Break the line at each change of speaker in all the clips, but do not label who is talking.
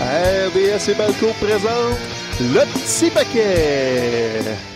RDS et Balco présente le petit paquet.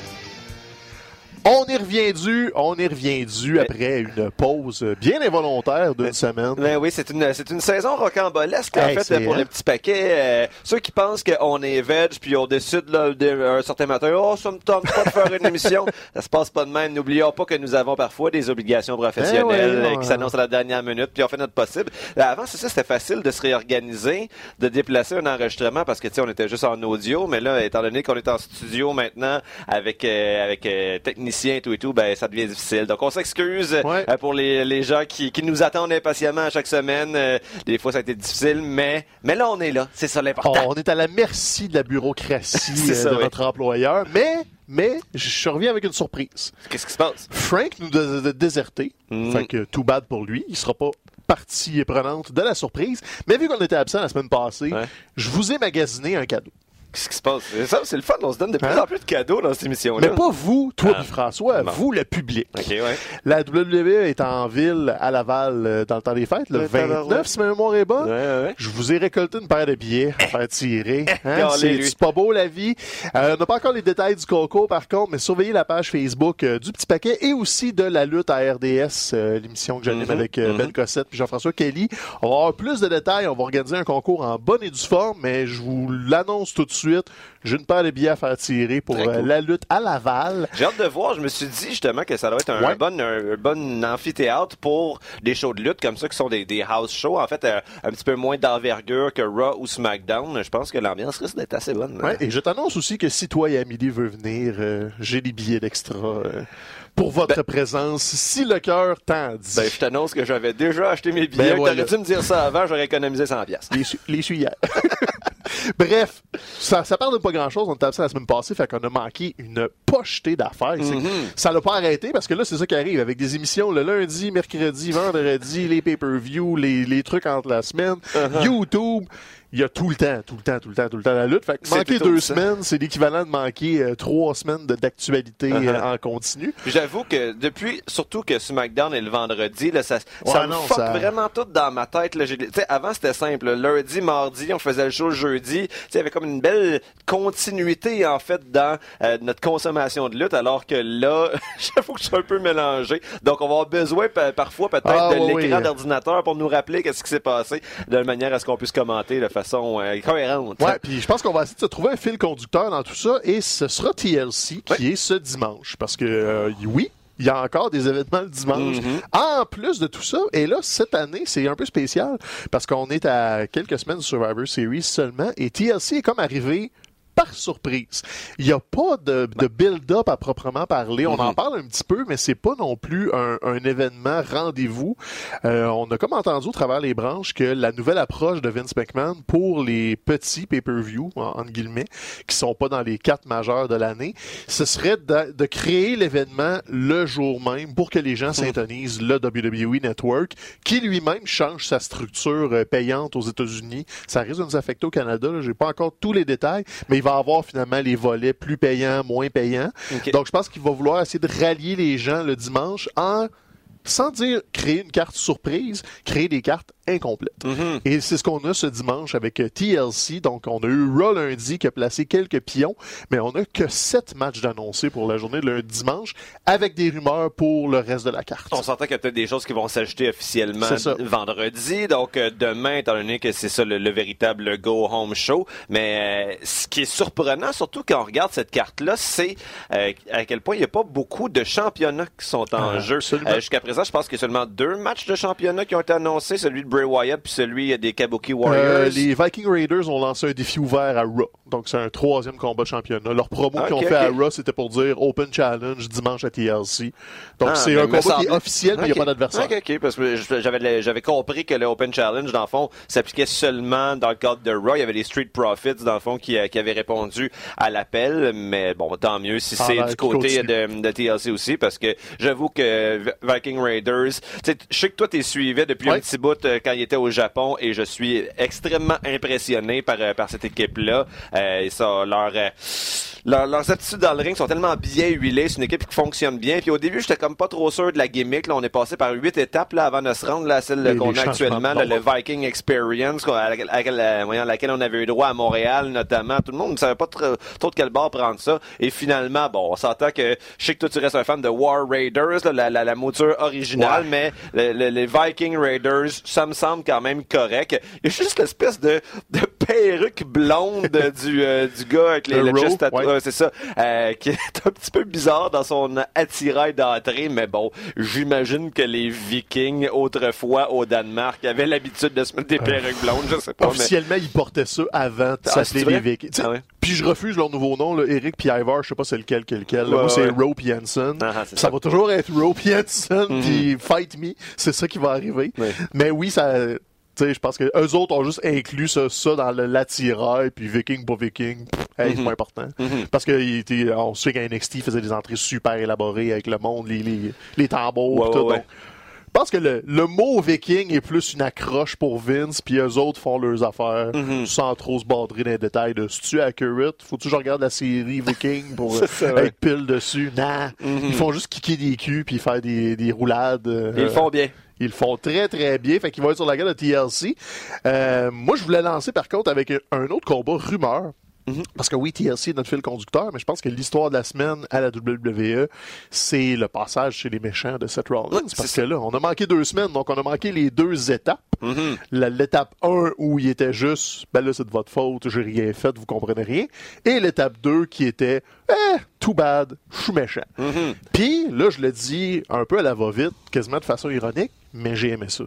On on est reviendu après une pause bien involontaire d'une semaine.
Ben oui, c'est une, c'est une saison rocambolesque, en
Hey,
fait, pour
hein?
les petits paquets. Euh, ceux qui pensent qu'on est veg, puis on décide, là, un certain matin, oh, ça me tente pas de faire une émission. Ça se passe pas de même. N'oublions pas que nous avons parfois des obligations professionnelles
Eh ouais,
euh, qui s'annoncent à la dernière minute, puis on fait notre possible. Euh, Avant, c'est ça, c'était facile de se réorganiser, de déplacer un enregistrement parce que, tu sais, on était juste en audio, mais là, étant donné qu'on est en studio maintenant avec, euh, avec euh, techniciens et tout et tout, ben, ça devient difficile. Donc, on s'excuse
Ouais.
euh, pour les, les gens qui, qui nous attendent impatiemment à chaque semaine. Euh, des fois, ça a été difficile, mais, mais là, on est là. C'est ça l'important.
On est à la merci de la bureaucratie euh,
ça,
de
oui.
notre employeur, mais, mais je reviens avec une surprise.
Qu'est-ce qui se passe?
Frank nous a a déserté,
Mm.
fait que tout bad pour lui. Il sera pas partie prenante de la surprise. Mais vu qu'on était absent la semaine passée,
Ouais.
je vous ai magasiné un cadeau.
Qu'est-ce qui se passe? C'est ça, c'est le fun. On se donne de plus
Hein?
en plus de cadeaux dans cette émission-là.
Mais pas vous, toi
Ah.
et François, vous, le public.
Ouais.
La WWE est en ville à Laval euh, dans le temps des fêtes, le
Le
29,
tabarouette.
si ma mémoire est bonne.
Ouais, ouais, ouais.
Je vous ai récolté une paire de billets à faire tirer. Hein? C'est pas beau la vie. Euh, on n'a pas encore les détails du concours par contre, mais surveillez la page Facebook euh, du Petit Paquet et aussi de la lutte à RDS, euh, l'émission que j'anime
Mhm,
avec. Ben Cossette et Jean-François Kelly. On va avoir plus de détails. On va organiser un concours en bonne et due forme, mais je vous l'annonce tout de suite. J'ai une paire de billets à faire tirer pour euh,
cool.
la lutte à Laval.
J'ai hâte de voir. Je me suis dit justement que ça doit être un,
Ouais.
bon, un, un bon amphithéâtre pour des shows de lutte comme ça qui sont des, des house shows. En fait, euh, un petit peu moins d'envergure que Raw ou SmackDown. Je pense que l'ambiance risque d'être assez bonne.
Ouais, et je t'annonce aussi que si toi et Amélie veut venir, euh, j'ai des billets d'extra euh, pour votre présence, si le cœur t'en dit.
Ben, je t'annonce que j'avais déjà acheté mes billets.
Ben, voilà.
T'aurais dû me dire ça avant, j'aurais économisé 100 pièces.
les, su- les suyères. Bref, ça, ça parle de pas grand-chose. On était absent la semaine passée, fait qu'on a manqué une pochetée d'affaires.
Mhm.
Ça l'a pas arrêté parce que là, c'est ça qui arrive avec des émissions le lundi, mercredi, vendredi, les pay-per-view, les, les trucs entre la semaine,
Uh-huh.
YouTube. Il y a tout le temps, tout le temps, tout le temps, tout le temps la lutte. Fait que manquer deux semaines, c'est l'équivalent de manquer euh, trois semaines de- d'actualité
Uh-huh.
euh, en continu.
J'avoue que depuis, surtout que SmackDown est le vendredi, là, ça,
Ouais,
ça me
non, ça-
vraiment tout dans ma tête. Là. J'ai- tu sais, avant, c'était simple. là. Lundi, mardi, on faisait le show jeudi. Tu sais, Il y avait comme une belle continuité, en fait, dans euh, notre consommation de lutte, alors que là, j'avoue que je suis un peu mélangé. Donc, on va avoir besoin pa- parfois peut-être
Ah,
de
oui,
l'écran
oui.
d'ordinateur pour nous rappeler qu'est-ce qui s'est passé, de manière à ce qu'on puisse commenter de façon euh, cohérente.
Ouais, puis je pense qu'on va essayer de trouver un fil conducteur dans tout ça et ce sera TLC qui est ce dimanche parce que euh, oui, il y a encore des événements le dimanche.
Mhm.
En plus de tout ça, et là, cette année, c'est un peu spécial parce qu'on est à quelques semaines de Survivor Series seulement et TLC est comme arrivé par surprise. Il n'y a pas de, de build-up à proprement parler. On en
Mhm.
parle un petit peu, mais c'est pas non plus un, un événement rendez-vous. Euh, on a comme entendu au travers les branches que la nouvelle approche de Vince McMahon pour les petits pay-per-view, en- entre guillemets, qui sont pas dans les quatre majeurs de l'année, ce serait de, de créer l'événement le jour même pour que les gens s'intonisent le WWE Network, qui lui-même change sa structure euh, payante aux États-Unis. Ça risque de nous affecter au Canada. J'ai pas encore tous les détails, mais il va avoir finalement les volets plus payants, moins payants. Donc, je pense qu'il va vouloir essayer de rallier les gens le dimanche en, sans dire créer une carte surprise, créer des cartes incomplètes.
Mhm.
Et c'est ce qu'on a ce dimanche avec euh, TLC. Donc, on a eu Raw lundi qui a placé quelques pions, mais on a que sept matchs d'annoncés pour la journée de lundi dimanche, avec des rumeurs pour le reste de la carte.
On s'entend qu'il y a peut-être des choses qui vont s'ajouter officiellement vendredi. Donc, euh, demain, étant donné que c'est ça le, le véritable Go Home Show. Mais euh, ce qui est surprenant, surtout quand on regarde cette carte-là, c'est euh, à quel point il n'y a pas beaucoup de championnats qui sont en
Ah,
jeu. Euh, Jusqu'à présent, je pense qu'il y a seulement deux matchs de championnat qui ont été annoncés, celui de Bray Wyatt puis celui des Kabuki Warriors.
Euh, les Viking Raiders ont lancé un défi ouvert à Raw. Donc, c'est un troisième combat de championnat. Leur promo
Ah,
qu'ils ont fait à. Raw, c'était pour dire Open Challenge dimanche à TLC. Donc,
Ah,
c'est un combat
semble-
qui est officiel, mais il n'y a pas d'adversaire.
Ok, ok, parce que j'avais, j'avais compris que le Open Challenge, dans le fond, s'appliquait seulement dans le cadre de Raw. Il y avait les Street Profits, dans le fond, qui, euh, qui avaient répondu à l'appel. Mais bon, tant mieux si
Ah,
c'est
ben,
du côté de, de TLC aussi, parce que j'avoue que Viking Raiders, tu je sais que toi, t'es suivais depuis un petit bout euh, quand il était au Japon et je suis extrêmement impressionné par, euh, par cette équipe-là. Euh, et ça, leur, euh, leur- leurs aptitudes dans le ring sont tellement bien huilées. C'est une équipe qui fonctionne bien. Puis au début, j'étais comme pas trop sûr de la gimmick. Là, on est passé par huit étapes là, avant de se rendre là, à celle qu'on a actuellement, là, le Viking Experience, à laquelle, à à laquelle on avait eu droit à Montréal notamment. Tout le monde ne savait pas trop, trop de quel bord prendre ça. Et finalement, bon, on s'entend que je sais que toi tu restes un fan de War Raiders, là, la, la, la mouture originale,
Ouais.
mais le- le- les Viking Raiders, ça me semble quand même correct. Il y a juste l'espèce de, de perruque blonde du, euh, du gars avec les
Le
le chest
ouais.
C'est ça, euh, qui est un petit peu bizarre dans son attirail d'entrée, mais bon, j'imagine que les Vikings, autrefois au Danemark, avaient l'habitude de se mettre des perruques blondes, je sais pas, mais...
Officiellement, ils portaient ça avant de s'appeler les? Vikings.
Ah ouais.
Puis je refuse leur nouveau nom, là, Eric puis Ivar, je sais pas c'est lequel, quel, lequel.
Ouais,
Moi, c'est. Rope Jensen.
Ah, ah,
ça,
ça.
va toujours être Rope Jensen,
Mhm.
puis Fight Me. C'est ça qui va arriver. Mais oui, ça... Je pense que eux autres ont juste inclus ça, ça dans l'attirail, puis Viking pas Viking, c'est
Mhm.
pas important.
Mhm.
Parce que il était, on sait qu'à NXT, faisait des entrées super élaborées avec le monde, les, les, les tambours,
Ouais,
tout.
ouais,
je pense que le, le mot viking est plus une accroche pour Vince, puis eux autres font leurs affaires
Mhm.
sans trop se badrer dans les détails de si tu accurate, faut-tu que je regarde la série Viking pour être pile dessus? Nah,
Mhm.
ils font juste kicker des culs puis faire des, des roulades. euh,
Ils le font bien.
Ils le font très très bien, fait qu'ils vont être sur la gueule de TLC. Euh, moi, je voulais lancer par contre avec un autre combat rumeur.
Mhm.
Parce que oui, TLC est notre fil conducteur, mais je pense que l'histoire de la semaine à la WWE, c'est le passage chez les méchants de Seth Rollins. Parce que là, on a manqué deux semaines, donc on a manqué les deux étapes.
Mhm.
L'étape 1 où il était juste, ben là, c'est de votre faute, j'ai rien fait, vous comprenez rien. Et l'étape 2 qui était, eh, too bad, je suis méchant.
Mhm.
Puis là, je le dis un peu à la va-vite, quasiment de façon ironique, mais j'ai aimé ça.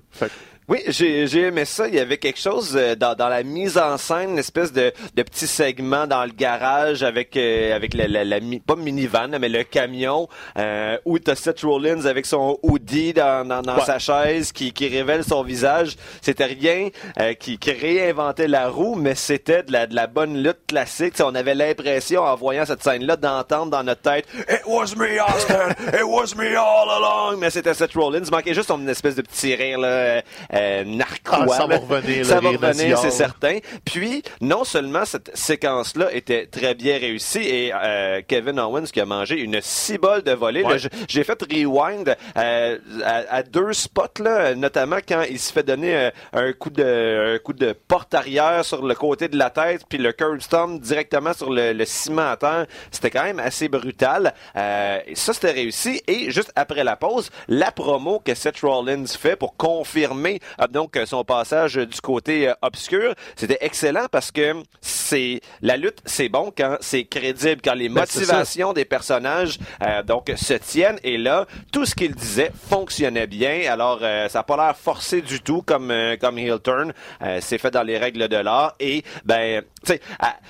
Oui, j'ai aimé ça. Il y avait quelque chose euh, dans, dans la mise en scène, une espèce de, de petit segment dans le garage avec euh, avec la, la, la pas minivan, mais le camion euh, où t'as Seth Rollins avec son hoodie dans, dans, dans
Ouais.
sa chaise qui, qui révèle son visage. C'était rien euh, qui, qui réinventait la roue, mais c'était de la, de la bonne lutte classique. On avait l'impression en voyant cette scène-là d'entendre dans notre tête It was me, Austin! It was me all along! Mais c'était Seth Rollins. Il manquait juste son espèce de petit rire là, euh, narquois.
Ah, ça va revenir,
Ça va revenir, c'est certain. Puis, non seulement cette séquence-là était très bien réussie et euh, Kevin Owens qui a mangé une cibole de volée.
Ouais.
J'ai fait rewind euh, à, à deux spots, là, notamment quand il se fait donner euh, un coup de un coup de porte arrière sur le côté de la tête, puis le curb stomp directement sur le, le ciment à terre. C'était quand même assez brutal. Euh, et ça, c'était réussi. Et juste après la pause, la promo que Seth Rollins fait pour confirmer donc euh, son passage du côté euh, obscur, c'était excellent parce que c'est la lutte, c'est bon quand c'est crédible, quand les
Ben,
motivations des personnages euh, donc se tiennent. Et là, tout ce qu'il disait fonctionnait bien. Alors, euh, ça n'a pas l'air forcé du tout comme euh, comme heel turn. Euh, c'est fait dans les règles de l'art. Et ben, tu sais,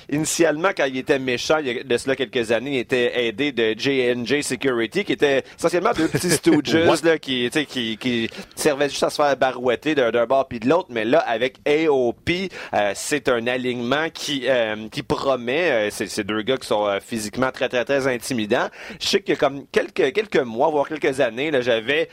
initialement quand il était méchant, il y a de cela quelques années, il était aidé de J&J Security, qui était essentiellement deux petits stooges là, qui, tu sais, qui qui servaient juste à se faire barouetter d'un d'un bord puis de l'autre. Mais là, avec AOP, euh, c'est un alignement qui euh, qui promet. Euh, c'est c'est deux gars qui sont physiquement très très très intimidants. Je sais que comme quelques quelques mois, voire quelques années, j'avais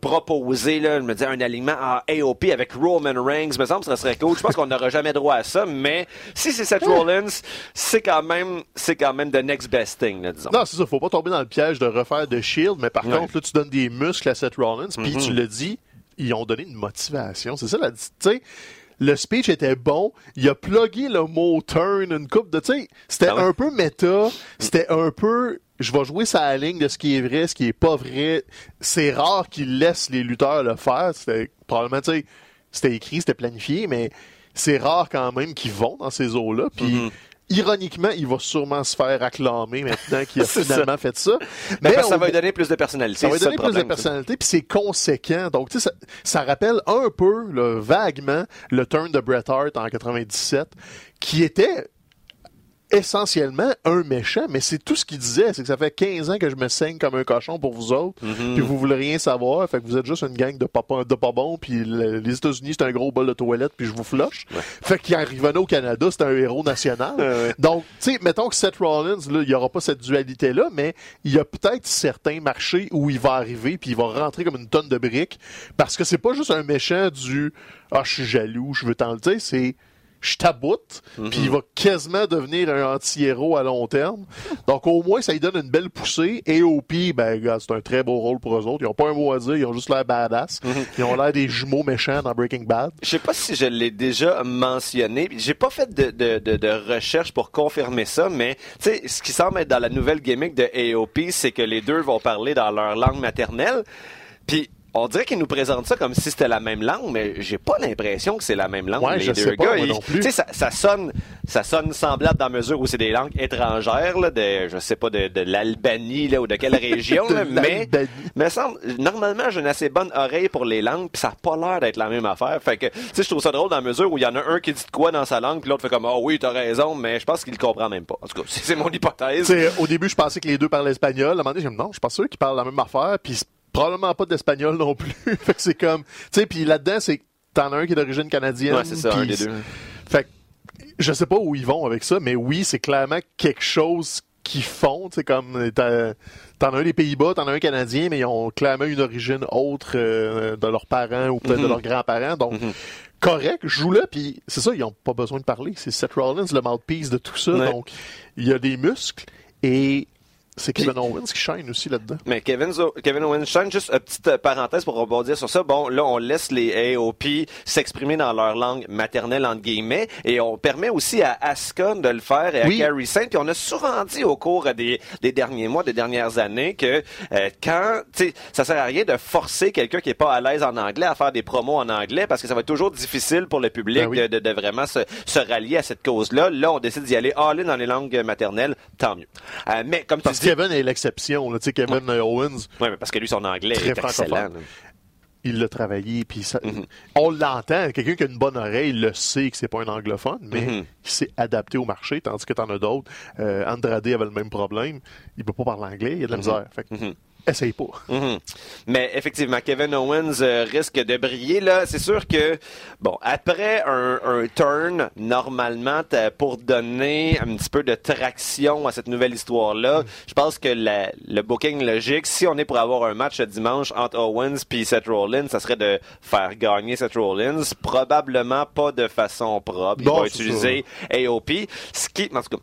proposé, là, je me disais un alignement en AOP avec Roman Reigns. Me semble que ça serait cool. Je pense qu'on n'aura jamais droit à ça, mais si c'est Seth Rollins, c'est quand même c'est quand même the next best thing, là, disons.
Non, c'est ça. Faut pas tomber dans le piège de refaire de Shield, mais par
Ouais.
contre, là, tu donnes des muscles à Seth Rollins, puis
Mhm.
tu le dis, ils ont donné une motivation. C'est ça, la, tu sais, le speech était bon. Il a plugué le mot turn, une coupe de, tu sais, c'était
Ah ouais?
un peu méta, c'était un peu, je vais jouer sa ligne de ce qui est vrai, ce qui est pas vrai. C'est rare qu'il laisse les lutteurs le faire. C'était probablement, tu sais, c'était écrit, c'était planifié, mais c'est rare quand même qu'ils vont dans ces eaux-là. Puis,
Mhm.
Ironiquement, il va sûrement se faire acclamer maintenant qu'il a finalement fait ça.
Ben, que ça va lui donner plus de personnalité.
ça va lui donner plus de personnalité, puis c'est conséquent. Donc, tu sais, ça, ça rappelle un peu, là, vaguement, le turn de Bret Hart en 97, qui était essentiellement un méchant, mais c'est tout ce qu'il disait. C'est que ça fait 15 ans que je me saigne comme un cochon pour vous autres,
Mhm.
puis vous voulez rien savoir, fait que vous êtes juste une gang de papa, de pas bons, puis le- les États-Unis, c'est un gros bol de toilette, puis je vous flush. Fait qu'il revenait au Canada, c'est un héros national.
ouais.
Donc, tu sais, mettons que Seth Rollins, là, il y aura pas cette dualité-là, mais il y a peut-être certains marchés où il va arriver, puis il va rentrer comme une tonne de briques, parce que c'est pas juste un méchant du « Ah, je suis jaloux, je veux t'en le dire », c'est je taboute, puis il va quasiment devenir un anti-héros à long terme. Donc, au moins, ça lui donne une belle poussée. Et AOP, ben, c'est un très beau rôle pour eux autres. Ils ont pas un mot à dire, ils ont juste l'air badass. Ils ont l'air des jumeaux méchants dans Breaking Bad.
Je sais pas si je l'ai déjà mentionné. J'ai pas fait de, de, de, de recherche pour confirmer ça, mais ce qui semble être dans la nouvelle gimmick de AOP, c'est que les deux vont parler dans leur langue maternelle. Puis on dirait qu'ils nous présentent ça comme si c'était la même langue, mais j'ai pas l'impression que c'est la même langue.
Ouais,
les
je
deux
sais pas,
gars,
moi
ils-
non plus.
tu sais, ça, ça sonne, ça sonne semblable dans la mesure où c'est des langues étrangères, là, de, je sais pas, de, de l'Albanie là ou de quelle région,
De
là, mais semble, normalement, j'ai une assez bonne oreille pour les langues, puis ça a pas l'air d'être la même affaire. Fait que, tu sais, je trouve ça drôle dans la mesure où il y en a un qui dit de quoi dans sa langue, puis l'autre fait comme, ah oui, t'as raison, mais je pense qu'il comprend même pas. En tout cas, c'est mon hypothèse.
Au début, je pensais que les deux parlaient espagnol. À un moment donné, j'ai dit non, je suis pas sûr qu'ils parlent la même affaire. Puis probablement pas d'espagnol non plus. fait que c'est comme, tu sais, puis là-dedans, c'est t'en as un qui est d'origine canadienne.
Ouais, c'est ça, un
puis
des deux.
Fait que je sais pas où ils vont avec ça, mais oui, c'est clairement quelque chose qu'ils font. Sais, comme t'en as un des Pays-Bas, t'en as un canadien, mais ils ont clairement une origine autre euh, de leurs parents ou peut-être de
Mhm.
leurs grands-parents. Donc, correct, joue-le, puis c'est ça, ils ont pas besoin de parler. C'est Seth Rollins, le mouthpiece de tout ça.
Ouais.
Donc, il y a des muscles et c'est Kevin Owens qui shine aussi là-dedans.
Mais Kevin, Kevin Owens-Shine, juste une petite euh, parenthèse pour rebondir sur ça. Bon, là, on laisse les AOP s'exprimer dans leur langue maternelle, entre guillemets, et on permet aussi à Asuka de le faire et à
Oui.
Carrie Saint. Puis on a souvent dit au cours des, des derniers mois, des dernières années, que euh, quand, tu sais, ça sert à rien de forcer quelqu'un qui est pas à l'aise en anglais à faire des promos en anglais parce que ça va être toujours difficile pour le public
Ben oui.
de, de, de vraiment se, se rallier à cette cause-là. Là, on décide d'y aller all in dans les langues maternelles, tant mieux. Euh, mais comme tu dis,
Kevin est l'exception. Tu sais, Kevin euh, Owens,
Ouais, mais parce que lui, son anglais
Très
est excellent.
il l'a travaillé, puis ça-
Mhm.
on l'entend. Quelqu'un qui a une bonne oreille le sait que c'est pas un anglophone, mais
Mhm.
il s'est adapté au marché, tandis que t'en as d'autres. Euh, Andrade avait le même problème. Il peut pas parler anglais, il a de la misère. Fait que. Essaye pas.
Mhm. Mais effectivement, Kevin Owens euh, risque de briller là. C'est sûr que bon, après un, un turn, normalement, pour donner un petit peu de traction à cette nouvelle histoire-là, je pense que la- le booking logique, si on est pour avoir un match dimanche entre Owens puis Seth Rollins, ça serait de faire gagner Seth Rollins, probablement pas de façon propre. Il
Non,
va utiliser AOP, ce qui, en tout cas,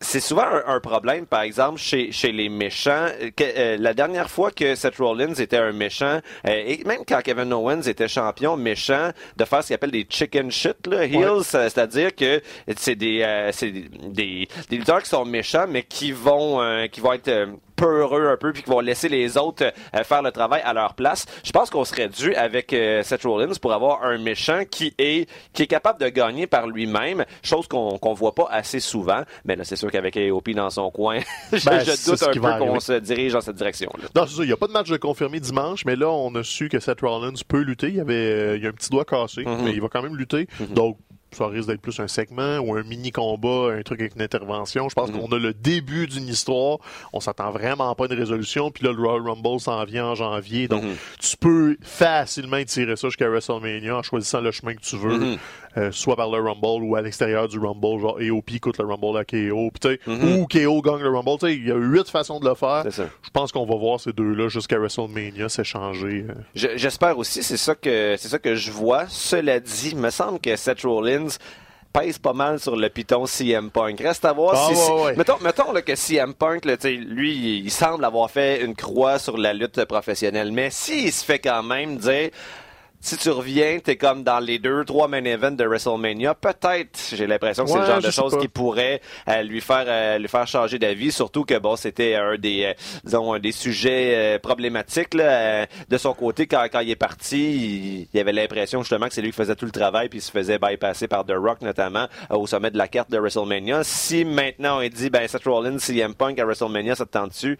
c'est souvent un, un problème, par exemple, chez, chez les méchants. Que, euh, la dernière fois que Seth Rollins était un méchant, euh, et même quand Kevin Owens était champion méchant, de faire ce qu'il appelle des chicken shit, là, heels, euh, c'est-à-dire que c'est des, euh, c'est des, des, des lutteurs qui sont méchants, mais qui vont, euh, qui vont être euh, peureux un peu puis qui vont laisser les autres euh, faire le travail à leur place. Je pense qu'on serait dû avec euh, Seth Rollins pour avoir un méchant qui est qui est capable de gagner par lui-même, chose qu'on qu'on voit pas assez souvent. Mais là, c'est sûr qu'avec AOP dans son coin, je,
Ben,
je doute un peu qu'on se dirige dans cette direction-là.
Non, c'est ça. Il n'y a pas de match de confirmé dimanche, mais là, on a su que Seth Rollins peut lutter. Il y avait, euh, il y a un petit doigt cassé,
Mhm.
mais il va quand même lutter. Donc, ça risque d'être plus un segment ou un mini combat, un truc avec une intervention. Je pense
Mhm.
qu'on a le début d'une histoire. On s'attend vraiment pas à une résolution. Puis là, le Royal Rumble s'en vient en janvier. Donc,
Mhm.
tu peux facilement tirer ça jusqu'à WrestleMania en choisissant le chemin que tu veux,
Mhm.
Euh, soit par le Rumble ou à l'extérieur du Rumble, genre AOP coûte le Rumble à KO, sais,
Mhm.
ou KO gagne le Rumble. Tu sais, il y a huit façons de le faire. Je pense qu'on va voir ces deux-là jusqu'à WrestleMania s'échanger. euh.
Je- J'espère aussi, c'est ça que c'est ça que je vois. Cela dit, il me semble que Seth Rollins pèse pas mal sur le piton CM Punk. Reste à voir
Ah,
si,
ouais, ouais.
mettons, mettons là, que CM Punk, là, lui, il, il semble avoir fait une croix sur la lutte professionnelle, mais s'il se fait quand même dire si tu reviens, t'es comme dans les deux, trois main events de WrestleMania. Peut-être, j'ai l'impression que c'est
Ouais,
le genre de choses qui pourrait euh, lui faire euh, lui faire changer d'avis. Surtout que bon, c'était un des euh, disons un des sujets euh, problématiques là, euh, de son côté quand, quand il est parti. Il, il avait l'impression justement que c'est lui qui faisait tout le travail puis il se faisait bypasser par The Rock notamment euh, au sommet de la carte de WrestleMania. Si maintenant on dit ben Seth Rollins, CM Punk à WrestleMania, ça te tente dessus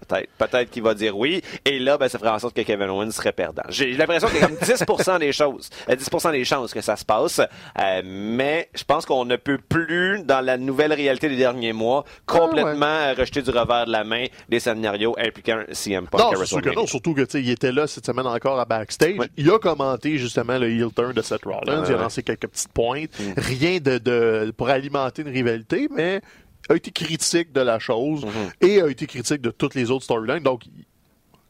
Peut-être. Peut-être qu'il va dire oui. Et là, ben, ça ferait en sorte que Kevin Owens serait perdant. J'ai l'impression qu'il y a comme 10% des choses, 10% euh, des chances que ça se passe. Euh, mais je pense qu'on ne peut plus, dans la nouvelle réalité des derniers mois, complètement ah, rejeter du revers de la main des scénarios impliquant CM Punk.
Non, sûr que non. Surtout que, il était là cette semaine encore à backstage. Il a commenté justement le heel turn de Seth Rollins. il a lancé quelques petites pointes. Mm. Rien de, de, pour alimenter une rivalité, mais a été critique de la chose mm-hmm. et a été critique de toutes les autres storylines. Donc,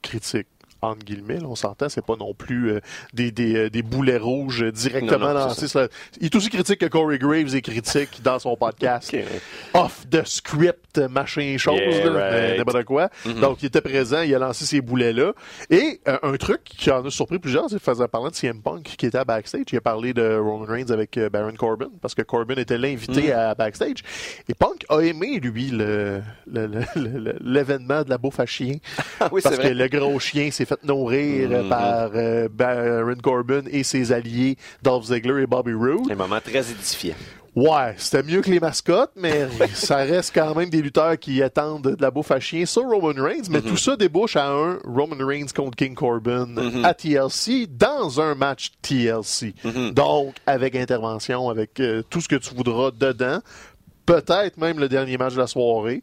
critique entre guillemets, on s'entend, c'est pas non plus euh, des, des, euh, des, boulets rouges directement lancés. Il est aussi critique que Corey Graves est critique dans son podcast. Off the script, machin chose, n'importe quoi. Mm-hmm. Donc, il était présent, il a lancé ces boulets-là. Et euh, un truc qui en a surpris plusieurs, c'est faisant parler de CM Punk qui était à backstage. Il a parlé de Roman Reigns avec Baron Corbin, parce que Corbin était l'invité mm. à backstage. Et Punk a aimé, lui, l'événement de la bouffe à chien.
oui,
parce que le gros chien s'est fait nourrir euh, mm-hmm. par euh, Baron Corbin et ses alliés Dolph Ziggler et Bobby Roode.
Un moment très édifiant.
Ouais, c'était mieux que les mascottes, mais ça reste quand même des lutteurs qui attendent de la bouffe à chien sur Roman Reigns, mais mm-hmm. tout ça débouche à un Roman Reigns contre King Corbin mm-hmm. à TLC dans un match TLC. Donc, avec intervention, avec euh, tout ce que tu voudras dedans. Peut-être même le dernier match de la soirée.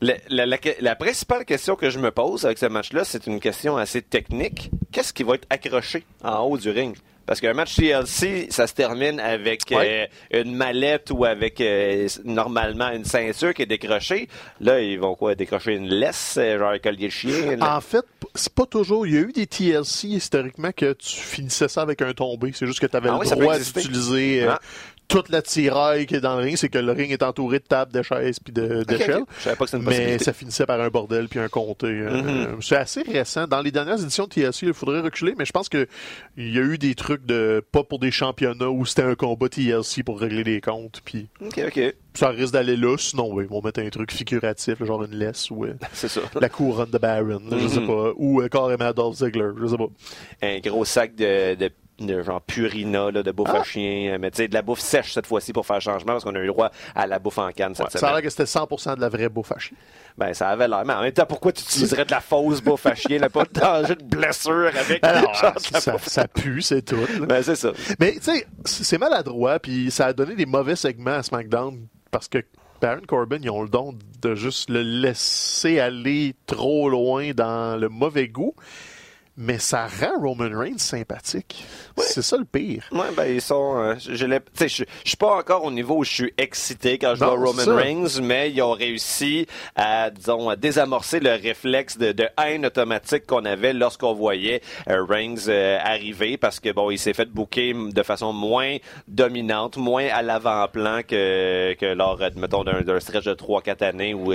La, principale question que je me pose avec ce match-là, c'est une question assez technique. Qu'est-ce qui va être accroché en haut du ring? Parce qu'un match TLC, ça se termine avec euh, une mallette ou avec euh, normalement une ceinture qui est décrochée. Là, ils vont quoi? Décrocher une laisse, euh, genre un collier de chien.
En fait, c'est pas toujours. Il y a eu des TLC historiquement que tu finissais ça avec un tombé. C'est juste que tu avais ah le droit d'utiliser ah toute la tiraille qui est dans le ring, c'est que le ring est entouré de tables, de chaises puis d'échelles. Mais ça finissait par un bordel puis un comté. Euh, mm-hmm. c'est assez récent. Dans les dernières éditions de TLC, il faudrait reculer, mais je pense que il y a eu des trucs de pas pour des championnats où c'était un combat TLC pour régler les comptes. Puis ça risque d'aller là. Sinon, oui, ils vont mettre un truc figuratif, genre une laisse ou euh, la couronne de Baron, je sais mm-hmm. pas, ou euh, carrément Adolf Ziggler, je sais pas.
Un gros sac de, de de genre Purina, là, de bouffe à ah! chien, mais tu sais, de la bouffe sèche cette fois-ci pour faire changement parce qu'on a eu le droit à la bouffe en canne cette
Ça a l'air que c'était 100% de la vraie bouffe à chien.
Ben, ça avait l'air. Mais en même temps, pourquoi tu utiliserais de la fausse bouffe à chien? pas de danger de blessure avec
Alors, ça, ça, pue, c'est tout.
Ben, c'est ça.
Mais, tu sais, c'est maladroit, puis ça a donné des mauvais segments à SmackDown parce que Baron Corbin, ils ont le don de juste le laisser aller trop loin dans le mauvais goût mais ça rend Roman Reigns sympathique. C'est ça le pire.
Ouais, ben ils sont. Euh, je, je, je suis pas encore au niveau où je suis excité quand je vois Roman Reigns, mais ils ont réussi à, disons, à désamorcer le réflexe de, de haine automatique qu'on avait lorsqu'on voyait euh, Reigns euh, arriver, parce que bon, il s'est fait booker de façon moins dominante, moins à l'avant-plan que, que lors, mettons, d'un stretch de 3-4 années où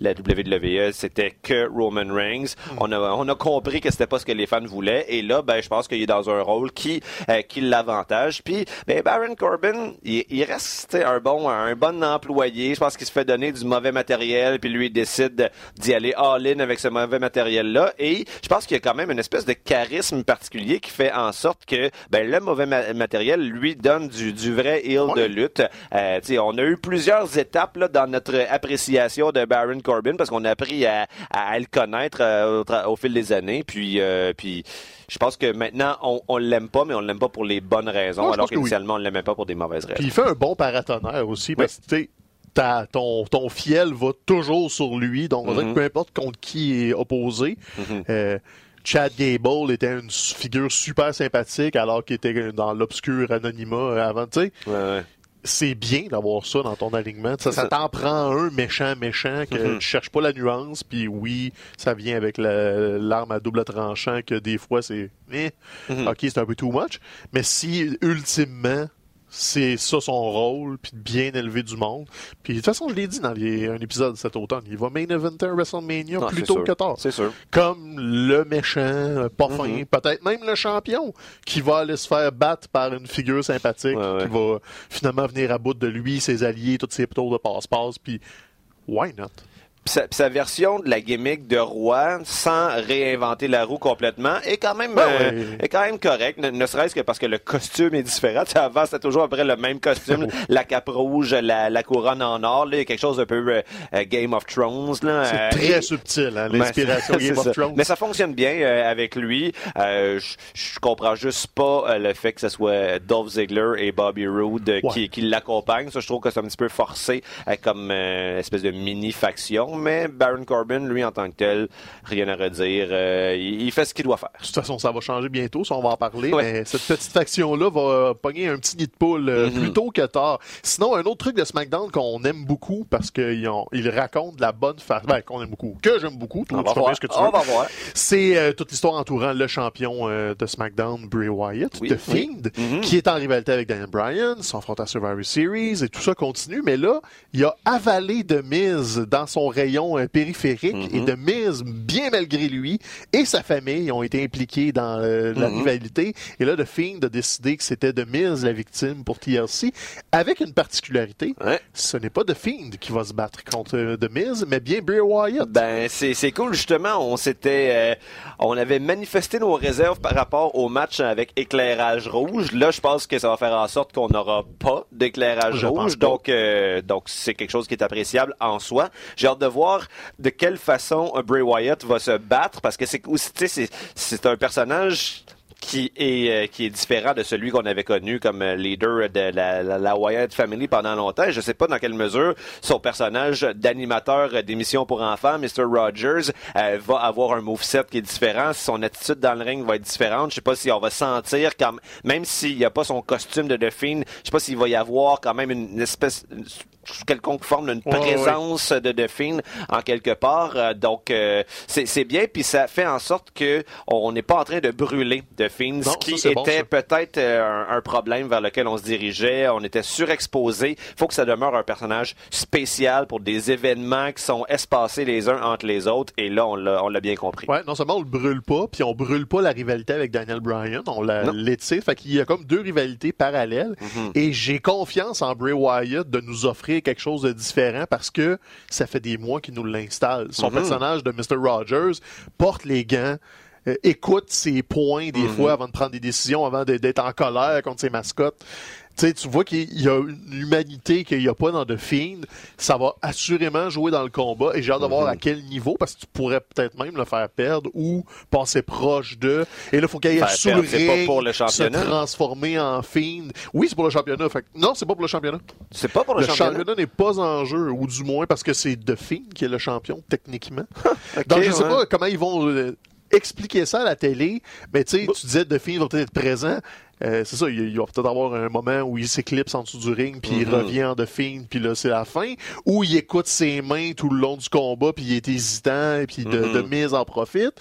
la WWE c'était que Roman Reigns. Hmm. On a on a compris que c'était pas ce que les fans voulaient, et là, ben, je pense qu'il est dans un rôle qui euh, qui l'avantage. Puis, ben, Baron Corbin, il, reste un bon, un bon employé. Je pense qu'il se fait donner du mauvais matériel, puis lui il décide d'y aller all-in avec ce mauvais matériel-là. Et je pense qu'il y a quand même une espèce de charisme particulier qui fait en sorte que ben, le mauvais matériel lui donne du, du vrai heal de lutte. Euh, on a eu plusieurs étapes là, dans notre appréciation de Baron Corbin parce qu'on a appris à, à, le connaître euh, au, fil des années. Puis, euh, puis je pense que maintenant, on, on l'aime pas, mais on l'aime pas pour les bonnes raisons, alors qu'initialement, on ne l'aimait pas pour des mauvaises raisons.
Puis il fait un bon paratonnerre aussi, parce que, tu sais, ton, ton fiel va toujours sur lui, donc mm-hmm. peu importe contre qui est opposé. Mm-hmm. euh, Chad Gable était une figure super sympathique alors qu'il était dans l'obscur anonymat avant, tu sais.
Ouais, ouais
c'est bien d'avoir ça dans ton alignement. Ça, ça t'en prend un méchant, méchant, que mm-hmm. tu cherches pas la nuance, puis oui, ça vient avec l'arme à double tranchant, que des fois c'est, eh, mm-hmm. ok, c'est un peu too much. Mais si, ultimement, c'est ça son rôle, puis de bien élever du monde. Puis de toute façon, je l'ai dit dans un épisode cet automne, il va main eventer WrestleMania ah, plus tôt que tard.
C'est sûr.
Comme le méchant, euh, pas fin, mm-hmm. peut-être même le champion, qui va aller se faire battre par une figure sympathique, qui va finalement venir à bout de lui, ses alliés, toutes ses tours de passe-passe, puis why not?
Sa, sa version de la gimmick de roi, sans réinventer la roue complètement, est quand même,
Ben
euh, est quand même correct. Ne, ne serait-ce que parce que le costume est différent. Tu sais, avant, c'était toujours après le même costume, la cape rouge, la, la couronne en or. Là, il y a quelque chose un peu euh, euh, Game of Thrones. Là,
C'est
Euh,
très
et-
subtil, hein,
ben,
l'inspiration
c'est
Game
ça.
of Thrones.
Mais ça fonctionne bien euh, avec lui. Euh, je comprends juste pas euh, le fait que ce soit Dolph Ziggler et Bobby Roode qui, qui l'accompagnent. Ça, je trouve que c'est un petit peu forcé euh, comme euh, espèce de Mais Baron Corbin, lui, en tant que tel, rien à redire. Euh, il, fait ce qu'il doit faire.
De toute façon, ça va changer bientôt, ça on va en parler,
Ouais.
mais cette petite faction-là va pogner un petit nid de poule euh, plus tôt que tard. Sinon, un autre truc de SmackDown qu'on aime beaucoup, parce qu'ils ils racontent la bonne façon, ben, qu'on aime beaucoup, que j'aime beaucoup,
On va voir.
ce que tu
On
veux.
va voir.
C'est euh, toute l'histoire entourant le champion euh, de SmackDown, Bray Wyatt,
Oui,
The
oui.
Fiend,
Mhm.
qui est en rivalité avec Daniel Bryan, son front à Survivor Series, et tout ça continue. Mais là, il a avalé de Miz dans son rayon euh, périphérique,
Mhm.
et de Miz, bien malgré lui, et sa famille ont été impliqués dans euh, la
Mhm.
rivalité. Et là, The Fiend a décidé que c'était de Miz la victime pour TLC, avec une particularité.
Ouais.
Ce n'est pas The Fiend qui va se battre contre euh, The Miz, mais bien Bray Wyatt.
Ben c'est c'est cool justement. On s'était, on avait manifesté nos réserves par rapport au match avec éclairage rouge. Là, je pense que ça va faire en sorte qu'on n'aura pas d'éclairage rouge. Donc euh, donc c'est quelque chose qui est appréciable en soi. J'ai hâte de de quelle façon euh, Bray Wyatt va se battre parce que c'est c'est un personnage qui est euh, qui est différent de celui qu'on avait connu comme euh, leader de la, la, Wyatt Family pendant longtemps. Je sais pas dans quelle mesure son personnage d'animateur euh, d'émission pour enfants, Mr. Rogers, va avoir un moveset qui est différent. Si son attitude dans le ring va être différente. Je sais pas si on va sentir comme même s'il n'y a pas son costume de The Fiend, je sais pas s'il va y avoir quand même une espèce sous quelconque forme d'une
Ouais, ouais.
présence de Fiend en quelque part. Euh, donc euh, c'est bien puis ça fait en sorte que on n'est pas en train de brûler
Non,
ce qui
ça, c'est bon,
était peut-être euh, un, un problème vers lequel on se dirigeait. On était surexposé. Il faut que ça demeure un personnage spécial pour des événements qui sont espacés les uns entre les autres. Et là, on l'a bien compris.
Ouais, non seulement on le brûle pas, puis on brûle pas la rivalité avec Daniel Bryan, on la l'étire, fait qu'il y a comme deux rivalités parallèles.
Mhm.
Et j'ai confiance en Bray Wyatt de nous offrir quelque chose de différent parce que ça fait des mois qu'il nous l'installe. Son
Mhm.
personnage de Mr. Rogers porte les gants. euh, écoute ses points des
Mhm.
fois avant de prendre des décisions, avant d'être en colère contre ses mascottes. Tu sais, tu vois qu'il y a une humanité qu'il n'y a pas dans The Fiend. Ça va assurément jouer dans le combat et j'ai hâte de voir
Mhm.
à quel niveau parce que tu pourrais peut-être même le faire perdre ou passer proche de. Et là, il faut qu'il aille sous le
perdre, c'est pas pour le
se
championnat.
transformer en Fiend. Oui, c'est pour le championnat. Fait non, c'est pas pour le championnat.
C'est pas pour le,
Le
championnat.
championnat n'est pas en jeu, ou du moins parce que c'est The Fiend qui est le champion, techniquement. Donc, je sais
ouais.
pas comment ils vont euh, expliquer ça à la télé, mais tu sais, tu disais The Fiend va peut-être être présent. Euh, c'est ça, il, il va peut-être avoir un moment où il s'éclipse en dessous du ring, puis il
Mhm.
revient en The Fiend, puis là, c'est la fin. Ou il écoute ses mains tout le long du combat, puis il est hésitant, et puis de,
Mhm.
de mise en profite.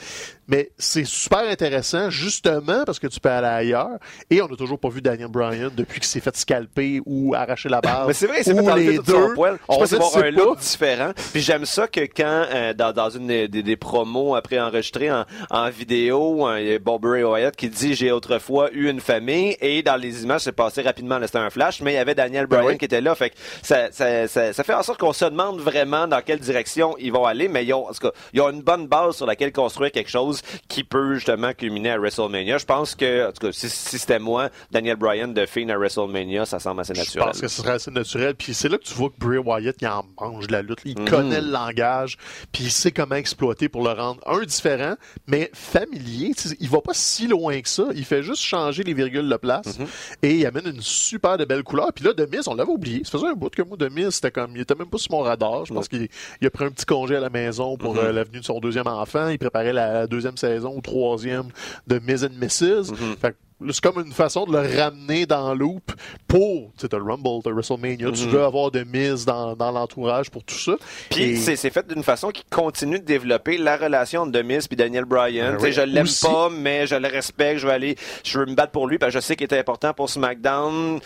Mais c'est super intéressant, justement, parce que tu peux aller ailleurs. Et on n'a toujours pas vu Daniel Bryan depuis qu'il s'est fait scalper ou arracher la barre.
Mais c'est vrai,
ou
fait
les
tout son
deux.
poil. Je
On
pense avoir un
pas.
look différent. Puis j'aime ça que quand, euh, dans, dans une des, des- des promos après enregistrées en, en vidéo, hein, il y a Bob Ray Wyatt qui dit « J'ai autrefois eu une famille » et dans les images, c'est passé rapidement, c'était un flash, mais il y avait Daniel Bryan
oui.
qui était là. Fait que ça, ça, ça, ça fait en sorte qu'on se demande vraiment dans quelle direction ils vont aller, mais ils ont, en tout cas, ils ont une bonne base sur laquelle construire quelque chose qui peut justement culminer à WrestleMania. Je pense que, en tout cas, si, si c'était moi, Daniel Bryan de Fiend à WrestleMania, ça semble assez
Je
naturel.
pense que ce serait assez naturel. Puis c'est là que tu vois que Bray Wyatt, il en mange de la lutte. Il
Mhm.
connaît le langage, puis il sait comment exploiter pour le rendre, un, différent, mais familier. Tu sais, il va pas si loin que ça. Il fait juste changer les virgules de place
Mhm.
et il amène une super de belle couleur. Puis là, Demise, on l'avait oublié. Ça faisait un bout que moi, Demise, c'était comme, il était même pas sur mon radar. Je pense qu'il il a pris un petit congé à la maison pour euh, l'avenue de son deuxième enfant. Il préparait la deuxième saison ou troisième de Miz and Mrs. Fait que là, c'est comme une façon de le ramener dans loop pour, tu sais, Rumble, t'as WrestleMania, tu
Mhm.
veux avoir de mise dans, dans l'entourage pour tout ça.
Puis
Et-
c'est c'est fait d'une façon qui continue de développer la relation de Miz puis Daniel Bryan.
Ben oui.
Je l'aime pas, mais je le respecte. Je veux aller, je veux me battre pour lui parce que je sais qu'il est important pour SmackDown.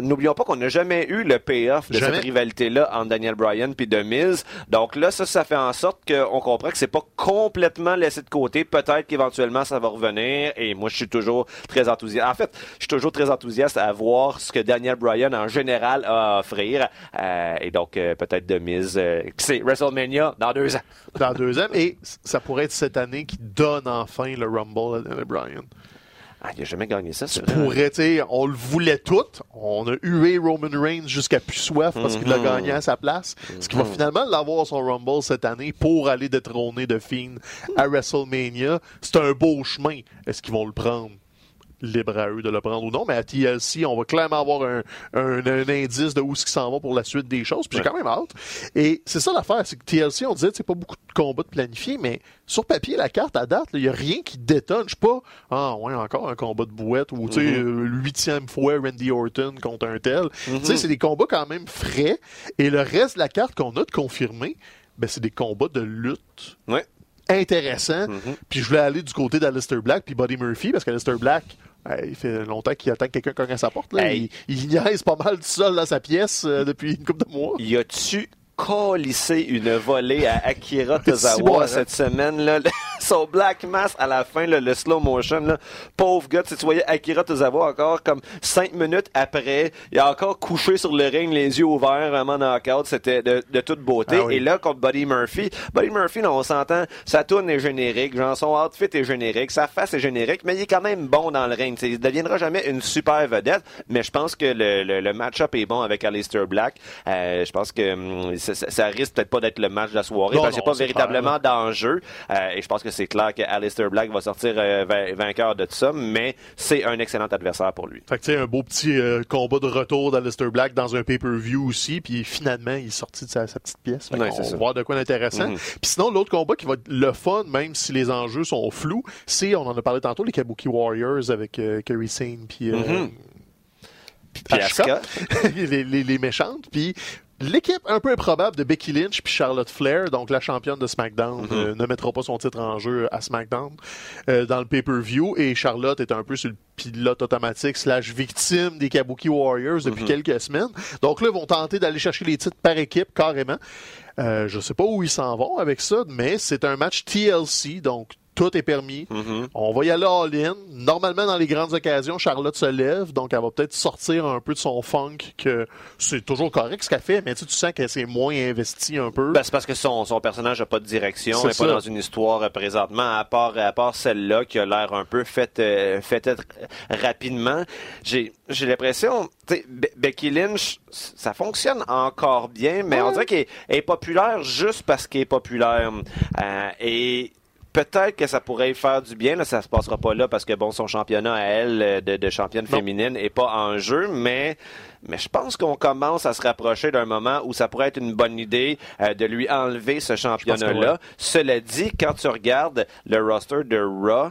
N'oublions pas qu'on n'a jamais eu le payoff de
Jamais.
cette rivalité-là entre Daniel Bryan puis The Miz. Donc là, ça, ça fait en sorte qu'on comprend que c'est pas complètement laissé de côté. Peut-être qu'éventuellement ça va revenir. Et moi, je suis toujours très enthousiaste. En fait, je suis toujours très enthousiaste à voir ce que Daniel Bryan en général a à offrir. Euh, et donc, euh, peut-être de mise, euh, c'est WrestleMania dans deux ans.
Dans deux ans. Et ça pourrait être cette année qui donne enfin le Rumble à Daniel Bryan.
Ah, il n'a jamais gagné ça,
tu sais, on le voulait tout. On a hué Roman Reigns jusqu'à plus soif parce qu'il l'a
Mhm.
gagné à sa place. Est-ce qu'il va finalement l'avoir son Rumble cette année pour aller détrôner de Fiend à WrestleMania? C'est un beau chemin. Est-ce qu'ils vont le prendre? Libre à eux de le prendre ou non, mais à TLC, on va clairement avoir un, un- un indice de où ce qui s'en va pour la suite des choses. Puis j'ai
Ouais.
quand même hâte. Et c'est ça l'affaire, c'est que TLC, on disait, c'est pas beaucoup de combats de planifiés, mais sur papier, la carte à date, il y a rien qui détonne. Je pas, ah ouais, encore un combat de bouette ou, tu sais,
Mm-hmm.
euh, huitième fois Randy Orton contre un tel. Tu
Mm-hmm.
sais, c'est des combats quand même frais. Et le reste de la carte qu'on a de confirmé, ben, c'est des combats de lutte
Ouais.
intéressants.
Mhm.
Puis je voulais aller du côté d'Alistair Black puis Buddy Murphy parce qu'Alistair Black, il fait longtemps qu'il attend que quelqu'un cogne à sa porte. Là.
Hey.
Il, il niaise pas mal tout seul dans sa pièce euh, depuis une couple de mois.
Y a-tu collissé une volée à Akira Tozawa
bon, hein?
cette semaine là? Son black mass à la fin là, le slow motion là, pauvre gars tu voyais Akira Tozawa encore comme cinq minutes après il a encore couché sur le ring les yeux ouverts vraiment knockout c'était de, de toute beauté
Ah oui.
et là contre Buddy Murphy Buddy Murphy là, on s'entend sa tourne est générique genre son outfit est générique sa face est générique mais il est quand même bon dans le ring tu sais, il deviendra jamais une super vedette mais je pense que le, le, le match-up est bon avec Aleister Black Euh, je pense que hum, ça, risque peut-être pas d'être le match de la soirée
Non,
parce qu'il n'y a pas véritablement d'enjeu. Euh, et je pense que c'est clair que Aleister Black va sortir euh, va- vainqueur de tout ça, mais c'est un excellent adversaire pour lui.
Fait que un beau petit euh, combat de retour d'Alistair Black dans un pay-per-view aussi, puis finalement, il est sorti de sa, sa petite pièce. Fait
Ouais,
qu'on
c'est
va voir de quoi d'intéressant.
Mhm.
Puis sinon, l'autre combat qui va être le fun, même si les enjeux sont flous, c'est, on en a parlé tantôt, les Kabuki Warriors avec euh, Kerry Sane puis les, les- les méchantes. Puis l'équipe un peu improbable de Becky Lynch puis Charlotte Flair, donc la championne de SmackDown,
Mhm.
euh, ne mettra pas son titre en jeu à SmackDown euh, dans le pay-per-view. Et Charlotte est un peu sur le pilote automatique slash victime des Kabuki Warriors depuis
Mhm.
quelques semaines. Donc là, ils vont tenter d'aller chercher les titres par équipe carrément. Euh, je sais pas où ils s'en vont avec ça, mais c'est un match TLC, donc tout est permis.
Mhm.
On va y aller all-in. Normalement, dans les grandes occasions, Charlotte se lève, donc elle va peut-être sortir un peu de son funk, que c'est toujours correct ce qu'elle fait, mais tu, sais, tu sens qu'elle s'est moins investie un peu.
Ben, c'est parce que son, son personnage n'a pas de direction, elle n'est pas dans une histoire euh, présentement, à part, à part celle-là qui a l'air un peu faite euh, faite être rapidement. J'ai l'impression, tu sais, Be- Becky Lynch, ça fonctionne encore bien, mais on dirait qu'elle elle est populaire juste parce qu'elle est populaire. Euh, et Peut-être que ça pourrait faire du bien. Là, ça se passera pas là parce que bon, son championnat à elle euh, de, de championne
Non.
féminine est pas en jeu, mais mais je pense qu'on commence à se rapprocher d'un moment où ça pourrait être une bonne idée euh, de lui enlever ce championnat-là.
ouais.
Cela dit, quand tu regardes le roster de Raw,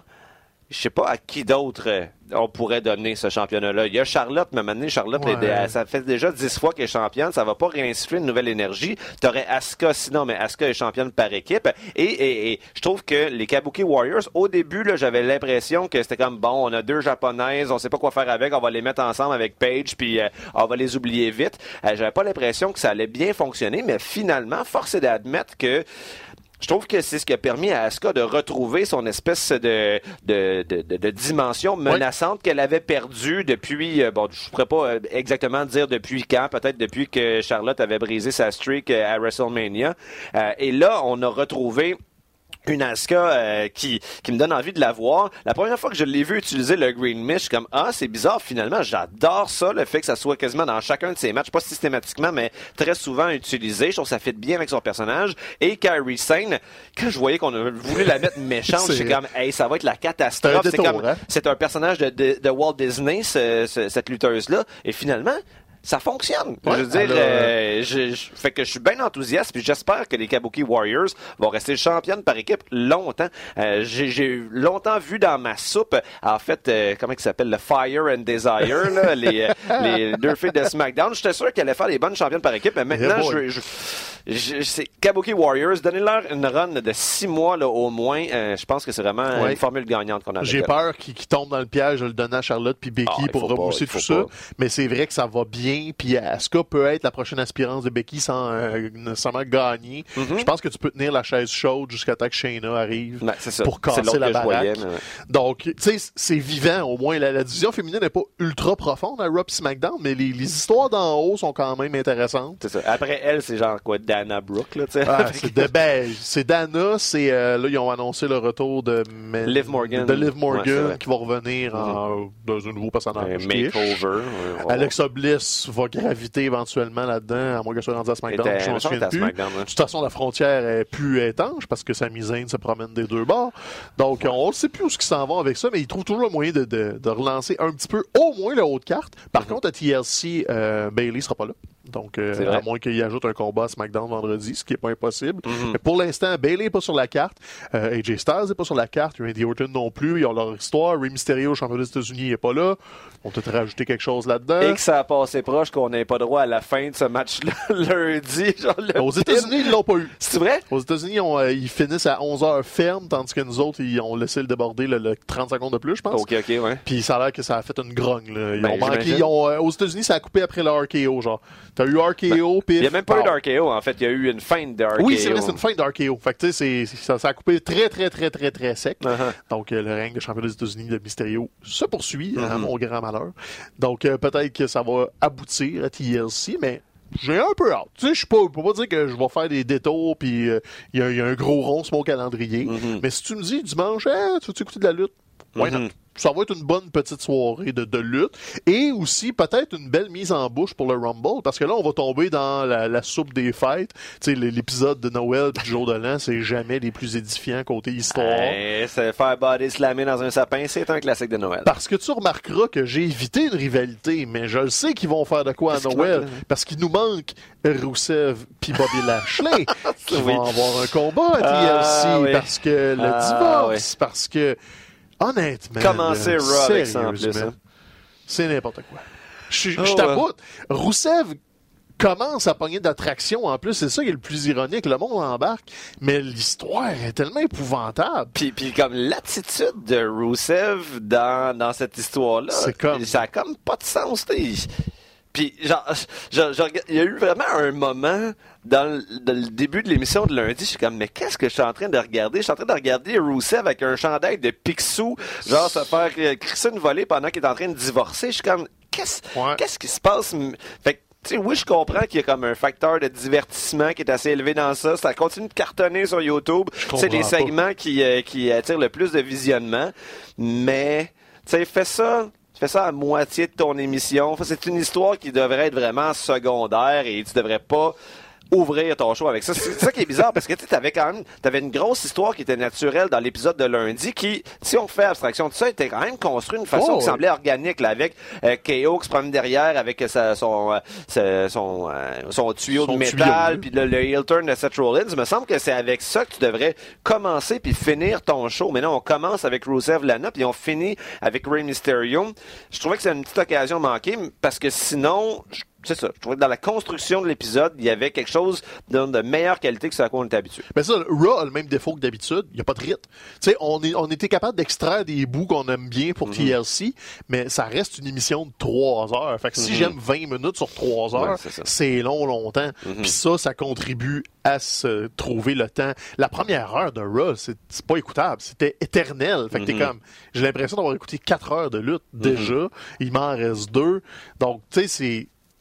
je sais pas à qui d'autre euh, on pourrait donner ce championnat-là. Il y a Charlotte, mais maintenant, Charlotte,
Ouais.
ça fait déjà dix fois qu'elle est championne. Ça va pas réinsuffler une nouvelle énergie. T'aurais Asuka sinon, mais Asuka est championne par équipe. Et, et, et je trouve que les Kabuki Warriors, au début, là, j'avais l'impression que c'était comme, bon, on a deux japonaises, on sait pas quoi faire avec, on va les mettre ensemble avec Paige, puis euh, on va les oublier vite. Euh, j'avais pas l'impression que ça allait bien fonctionner, mais finalement, force est d'admettre que je trouve que c'est ce qui a permis à Asuka de retrouver son espèce de, de, de, de- dimension menaçante qu'elle avait perdue depuis, euh, bon, je pourrais pas euh, exactement dire depuis quand, peut-être depuis que Charlotte avait brisé sa streak euh, à WrestleMania. Euh, et là, on a retrouvé une Asuka euh, qui, qui me donne envie de la voir. La première fois que je l'ai vu utiliser le Green Mist, je suis comme ah c'est bizarre finalement. J'adore ça le fait que ça soit quasiment dans chacun de ses matchs, pas systématiquement mais très souvent utilisé. Je trouve que ça fit bien avec son personnage. Et Kyrie Sane, quand je voyais qu'on a voulu la mettre méchante, j'étais comme hey ça va être la catastrophe.
C'est
comme
hein?
c'est un personnage de, de, de Walt Disney ce- ce- cette lutteuse là. Et finalement ça fonctionne.
Ouais,
je veux dire,
elle a-
euh, je, je- fait que je suis bien enthousiaste puis j'espère que les Kabuki Warriors vont rester championnes par équipe longtemps. Euh, j'ai, longtemps vu dans ma soupe, en fait, euh, comment il s'appelle, le Fire and Desire, là, les, euh, les deux filles de SmackDown. J'étais sûr qu'elles allaient faire les bonnes championnes par équipe, mais maintenant,
Yeah,
je, je- c'est Kabuki Warriors, donnez-leur une run de six mois là, au moins. Euh, je pense que c'est vraiment
Ouais.
une formule gagnante qu'on a.
J'ai peur qu'il qu'il tombe dans le piège de le donner à Charlotte puis Becky
Ah,
pour
pas,
repousser tout ça.
pas.
Mais c'est vrai que ça va bien. Puis Asuka peut être la prochaine aspirance de Becky sans euh, nécessairement gagner.
Mhm.
Je pense que tu peux tenir la chaise chaude jusqu'à temps que Shayna arrive.
Ouais, c'est ça.
pour casser la
voyais,
baraque.
mais.
Donc, tu sais, c'est vivant au moins. La, la division féminine n'est pas ultra profonde à et SmackDown, mais les, les histoires d'en haut sont quand même intéressantes.
Ça. Après elle, c'est genre quoi, Dana Brooke, là.
Ah, c'est de ben, c'est Dana, c'est euh, là ils ont annoncé le retour de Ma-
Liv Morgan.
de Liv Morgan qui va revenir en, dans un nouveau personnage.
un makeover. ouais,
Alexa Bliss va graviter éventuellement là-dedans, à moins qu'elle soit rendue à SmackDown, je m'en souviens plus.
ouais.
De toute façon, la frontière est plus étanche parce que sa misaine se promène des deux bords. Donc, on ne sait plus où ce s'en vont avec ça, mais ils trouvent toujours le moyen de, de- de relancer un petit peu, au moins, la haute carte. Par contre, à TLC, euh, Bailey sera pas là. Donc, euh, à moins qu'il ajoute un combat à SmackDown vendredi, ce qui n'est pas impossible.
Mhm.
Mais pour l'instant, Bailey n'est pas sur la carte. Euh, AJ Styles n'est pas sur la carte. Randy Orton non plus. Ils ont leur histoire. Rey Mysterio, champion des États-Unis, n'est pas là. On peut peut-être rajouter quelque chose là-dedans.
Et que ça a passé proche qu'on n'ait pas droit à la fin de ce match-là lundi. Genre le
Aux. États-Unis, ils l'ont pas eu.
C'est vrai?
Aux États-Unis, euh, ils finissent à 11 heures ferme, tandis que nous autres, ils ont laissé le déborder le, le 30 secondes de plus, je pense.
Ok, ok, ouais.
Puis ça a l'air que ça a fait une grogne. Là. Ils
Ben,
ont manqué.
j'imagine.
ils ont, euh, aux États-Unis, ça a coupé après le RKO. Genre, t'as eu RKO, puis
Ben, Il n'y a même pas eu d'RKO, en fait. Il y a eu une fin de RKO.
Oui, c'est vrai, c'est une fin d'RKO. Fait que tu sais, ça, ça a coupé très, très, très, très, très sec.
Uh-huh.
Donc, euh, le règne de champion des États-Unis de Mysterio se poursuit, à
Mhm.
mon grand malheur. Donc, euh, peut-être que ça va aboutir à TLC, mais j'ai un peu hâte. Tu sais, je peux pas, peux pas dire que je vais faire des détours, puis euh, il y, y a un gros rond sur mon calendrier.
Mhm.
Mais si tu me dis dimanche, Hey, tu veux écouter de la lutte? Why not?
Mhm.
Ça va être une bonne petite soirée de, de lutte et aussi peut-être une belle mise en bouche pour le Rumble parce que là on va tomber dans la, la soupe des fêtes. Tu sais l'épisode de Noël puis du jour de l'an c'est jamais les plus édifiants côté histoire.
Hey, se faire body slammer dans un sapin, c'est un classique de Noël.
Parce que tu remarqueras que j'ai évité une rivalité, mais je le sais qu'ils vont faire de quoi à Noël.
là?
Parce qu'il nous manque Rousseff puis Bobby Lashley qui
Oui.
vont avoir un combat à TLC
Ah, oui.
parce que le
Ah,
divorce, parce que honnêtement,
Commencer
là,
Raw avec ça en plus, hein.
c'est n'importe quoi. Je je
Oh, ouais.
Rousseff commence à pogner d'attraction en plus, c'est ça qui est le plus ironique, le monde embarque, mais l'histoire est tellement épouvantable.
Puis, puis comme l'attitude de Rusev dans, dans cette histoire-là,
C'est comme-
ça a comme pas de sens. t'sais. Puis genre, il y a eu vraiment un moment dans le, dans le début de l'émission de lundi, je suis comme mais qu'est-ce que je suis en train de regarder? Je suis en train de regarder Rusev avec un chandail de Picsou, genre se faire euh, crisser une volée pendant qu'il est en train de divorcer. Je suis comme qu'est-ce
Ouais.
qui se passe? Fait que tu sais, oui, je comprends qu'il y a comme un facteur de divertissement qui est assez élevé dans ça. Ça continue de cartonner sur YouTube. C'est
pas.
segments qui, euh, qui attirent le plus de visionnement. Mais, tu sais, fais ça. Fais ça à moitié de ton émission. C'est une histoire qui devrait être vraiment secondaire et tu devrais pas ouvrir ton show avec ça. C'est ça qui est bizarre parce que tu avais quand même t'avais une grosse histoire qui était naturelle dans l'épisode de lundi qui, si on fait abstraction de ça, était quand même construit d'une façon
Oh,
qui semblait organique là, avec euh, KO qui se promène derrière avec sa- son, euh, sa- son, euh, son tuyau
Son
de
tuyau,
métal
oui.
puis le, le heel turn de Seth Rollins. Il me semble que c'est avec ça que tu devrais commencer puis finir ton show. Mais non, on commence avec Rusev Lana puis on finit avec Rey Mysterio. Je trouvais que c'est une petite occasion manquée parce que sinon, je- c'est ça. Je trouvais que dans la construction de l'épisode, il y avait quelque chose de, de meilleure qualité que ce à quoi on était habitué.
Mais ça, Raw a le même défaut que d'habitude. Il n'y a pas de rythme. Tu sais, on, est, on était capable d'extraire des bouts qu'on aime bien
Mhm.
pour TLC, mais ça reste une émission de trois heures. Fait que si
Mhm.
j'aime 20 minutes sur trois
Ouais,
heures,
c'est
long, longtemps.
Mhm.
Puis ça, ça contribue à se trouver le temps. La première heure de Raw, c'est pas écoutable. C'était éternel. Fait que t'es
Mhm.
comme, j'ai l'impression d'avoir écouté quatre heures de lutte déjà. Il m'en reste deux. Donc, tu sais, c'est...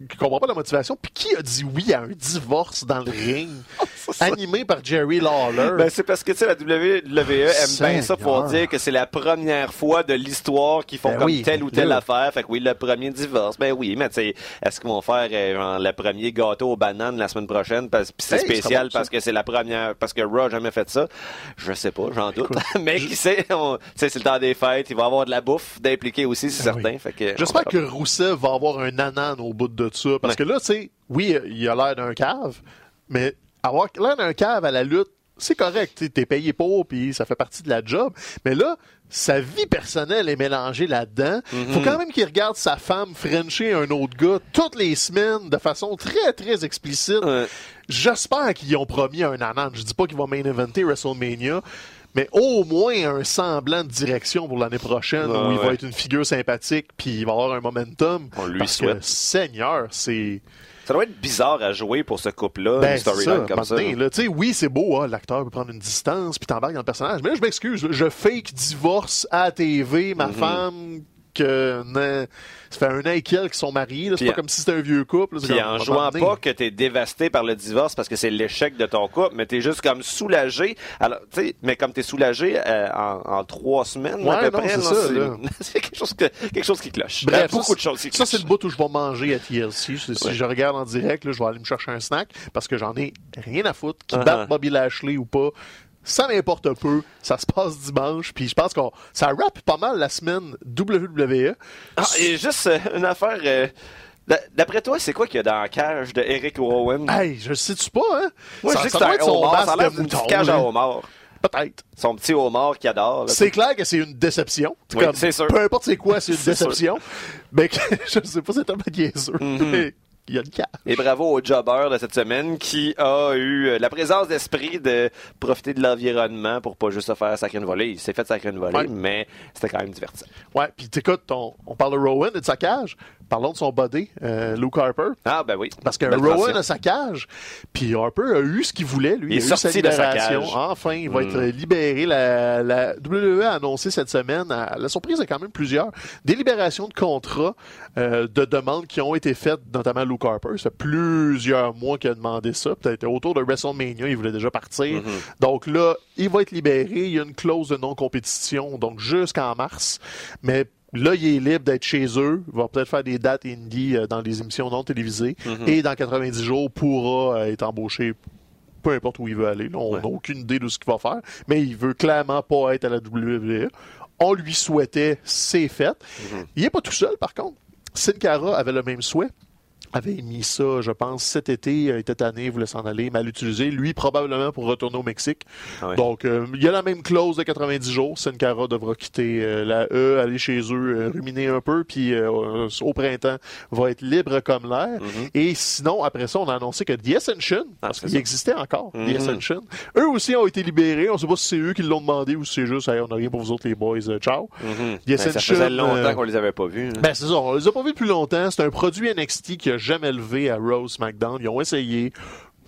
Je comprends pas la motivation. Puis qui a dit oui à un divorce dans le ring? animé par Jerry Lawler.
Ben, c'est parce que, tu sais, la WWE aime bien ça pour dire que c'est la première fois de l'histoire qu'ils font
Ben
comme
oui,
telle ou telle affaire. Fait que oui, le premier divorce. Ben oui, mais tu sais, est-ce qu'ils vont faire euh, genre, le premier gâteau aux bananes la semaine prochaine? Parce, c'est
Hey,
spécial parce que c'est la première, parce que Raw a jamais fait ça? Je sais pas, j'en doute. mais qui sait, on- tu sais, c'est le temps des fêtes. Il va y avoir de la bouffe d'impliquer aussi, c'est
Ben
certain.
oui.
Fait que,
J'espère que Rousseff va avoir un anan au bout de ça. Parce
Ouais.
que là, tu sais, oui, il a l'air d'un cave, mais avoir l'air d'un cave à la lutte, c'est correct. T'es payé pour, puis ça fait partie de la job. Mais là, sa vie personnelle est mélangée là-dedans.
Mhm.
Faut quand même qu'il regarde sa femme frencher un autre gars toutes les semaines de façon très, très explicite.
Ouais.
j'espère qu'ils ont promis un anan. Je dis pas qu'ils vont main eventer WrestleMania, mais au moins un semblant de direction pour l'année prochaine où il va être une figure sympathique puis il va avoir un momentum.
On lui
parce
souhaite.
que Seigneur, c'est
Ça doit être bizarre à jouer pour ce couple-là,
ben,
une storyline comme ça.
là, oui, c'est beau, hein, l'acteur peut prendre une distance puis t'embarques dans le personnage. Mais là, je m'excuse, je fake divorce à la TV, ma femme que ne- ça fait un an et quelques qu'ils sont mariés, c'est pas comme si c'était un vieux couple. là,
Puis en jouant pas que t'es dévasté par le divorce parce que c'est l'échec de ton couple, mais t'es juste comme soulagé. Alors, tu sais, mais comme t'es soulagé euh, en, en trois semaines à peu
non,
près,
c'est
quelque chose, que, quelque chose qui cloche.
Bref,
beaucoup
ça,
de choses qui
Ça, c'est le bout où je vais manger à TLC. Si, je regarde en direct, là, je vais aller me chercher un snack parce que j'en ai rien à foutre. Qui
Uh-huh.
batte Bobby Lashley ou pas, ça m'importe peu. Ça se passe dimanche. Puis je pense que ça rappe pas mal la semaine WWE.
Ah, et juste euh, une affaire. euh, d'a- D'après toi, c'est quoi qu'il y a dans la cage de Eric Rowan?
Hey, je sais-tu pas, hein?
Moi,
ça,
je sais
ça
que c'est un homard. Ça a l'air cage à homard.
Peut-être.
Son petit homard qu'il adore.
C'est clair que c'est une déception.
Oui, c'est sûr.
Peu importe c'est quoi, c'est une
sûr.
déception. Mais que, je sais pas, c'est tellement niaiseux.
Mhm.
Mais il y a une cage.
Et bravo au jobber de cette semaine qui a eu euh, la présence d'esprit de profiter de l'environnement pour pas juste se faire sacrer une volée. Il s'est fait sacrer une volée,
Ouais.
mais c'était quand même divertissant.
Ouais, puis t'écoutes, on, on parle de Rowan et de sa cage. Parlons de son body, euh, Luke Harper.
Ah, ben oui.
Parce que
Belle
Rowan
transition.
a sa cage, puis Harper a eu ce qu'il voulait, lui.
Il est
a eu sa
sorti de sa cage.
Enfin, il va
Mm.
être libéré. La, la WWE a annoncé cette semaine, à la surprise est quand même plusieurs, des libérations de contrats euh, de demandes qui ont été faites, notamment Luke Harper. Ça fait plusieurs mois qu'il a demandé ça. Peut-être autour de WrestleMania, il voulait déjà partir.
Mm-hmm.
Donc là, il va être libéré. Il y a une clause de non-compétition, donc jusqu'en mars. Mais Là, il est libre d'être chez eux. Il va peut-être faire des dates indie euh, dans les émissions non télévisées.
Mm-hmm.
Et dans 90 jours, pourra euh, être embauché peu importe où il veut aller. Là, on n'a
Ouais.
aucune idée de ce qu'il va faire. Mais il veut clairement pas être à la WWE. On lui souhaitait, c'est fait.
Mm-hmm.
Il est pas tout seul, par contre. Sin Cara avait le même souhait avait émis ça, je pense, cet été, il était tanné, voulait s'en aller, mal utilisé. Lui, probablement pour retourner au Mexique.
Ah ouais.
Donc, euh, il y a la même clause de 90 jours. Sin Cara devra quitter euh, la E, aller chez eux, euh, ruminer un peu, puis euh, au printemps, va être libre comme l'air. Et sinon, après ça, on a annoncé que The Ascension, parce.
Ah,
qu'il
ça.
existait encore,
Mhm.
The Ascension, eux aussi ont été libérés. On sait pas si c'est eux qui l'ont demandé ou si c'est juste, Hey, on n'a rien pour vous autres, les boys, euh, ciao.
Mhm.
The
Ben, ça faisait longtemps
euh,
qu'on les avait pas vus. hein.
ben, c'est ça. On les a pas vus depuis longtemps. C'est un produit NXT qui a jamais levé à Rose SmackDown. Ils ont essayé.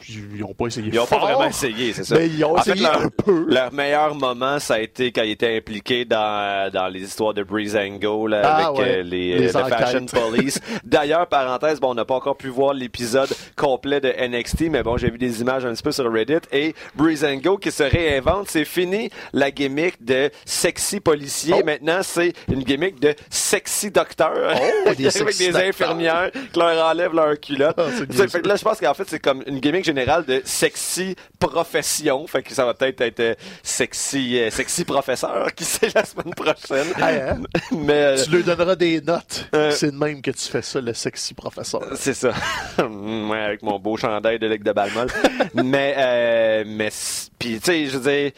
Ils ont pas essayé
Ils ont pas vraiment essayé, c'est ça.
Mais ils ont
En fait,
essayé
leur-
un peu.
Leur meilleur moment, ça a été quand ils étaient impliqués dans, dans les histoires de Breezango là,
Ah,
avec
ouais.
euh, les,
Les
euh, The Fashion. Police. D'ailleurs, parenthèse, bon, on n'a pas encore pu voir l'épisode complet de NXT, mais bon, j'ai vu des images un petit peu sur Reddit et Breezango qui se réinvente. C'est fini la gimmick de sexy policier.
Oh.
Maintenant, c'est une gimmick de sexy docteur.
Oh, des
avec des infirmières qui leur enlèvent leur culotte. Sais, fait là, je pense qu'en fait, c'est comme une gimmick de sexy profession. Fait que ça va peut-être être euh, sexy, euh, sexy professeur qui sait la semaine prochaine.
Ah, hein?
Mais euh,
Tu lui donneras des notes.
Euh,
C'est de même que tu fais ça, le sexy professeur.
c'est ça. ouais, avec mon beau chandail de Ligue de Balmol. mais, mais, puis tu sais, je veux dire,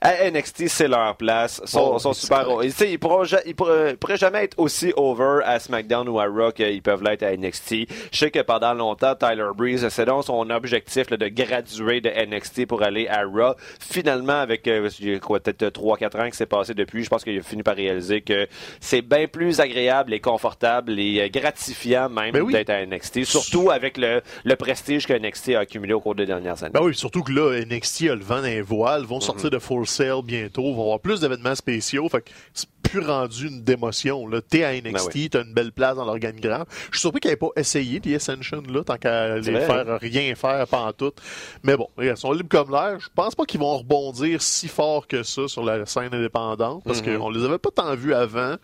à NXT, c'est leur place. Ils sont,
Bon,
sont super. ils pourront, ja- ils pourraient, ils pourraient jamais être aussi over à SmackDown ou à Raw qu'ils peuvent l'être à NXT. Je sais que pendant longtemps, Tyler Breeze, c'est donc son objectif là, de graduer de NXT pour aller à Raw. Finalement, avec euh, quoi, peut-être 3-4 ans qui s'est passé depuis, je pense qu'il a fini par réaliser que c'est bien plus agréable et confortable et euh, gratifiant même
Ben oui.
d'être à NXT. Surtout avec le, le prestige que NXT a accumulé au cours des dernières années.
Ben oui, surtout que là, NXT a le vent dans les voiles, vont sortir de Full Sail bientôt, vont avoir plus d'événements spéciaux, fait que c'est plus rendu une démotion. Là. T'es à NXT,
Ben
t'as une belle place dans l'organigramme. Je suis surpris qu'elle n'ait pas essayé The Ascension, là, tant qu'à les
vrai,
faire rien faire pendant tout. Mais bon, ils sont libres comme l'air. Je pense pas qu'ils vont rebondir si fort que ça sur la scène indépendante, parce
Mhm.
qu'on les avait pas tant vus avant.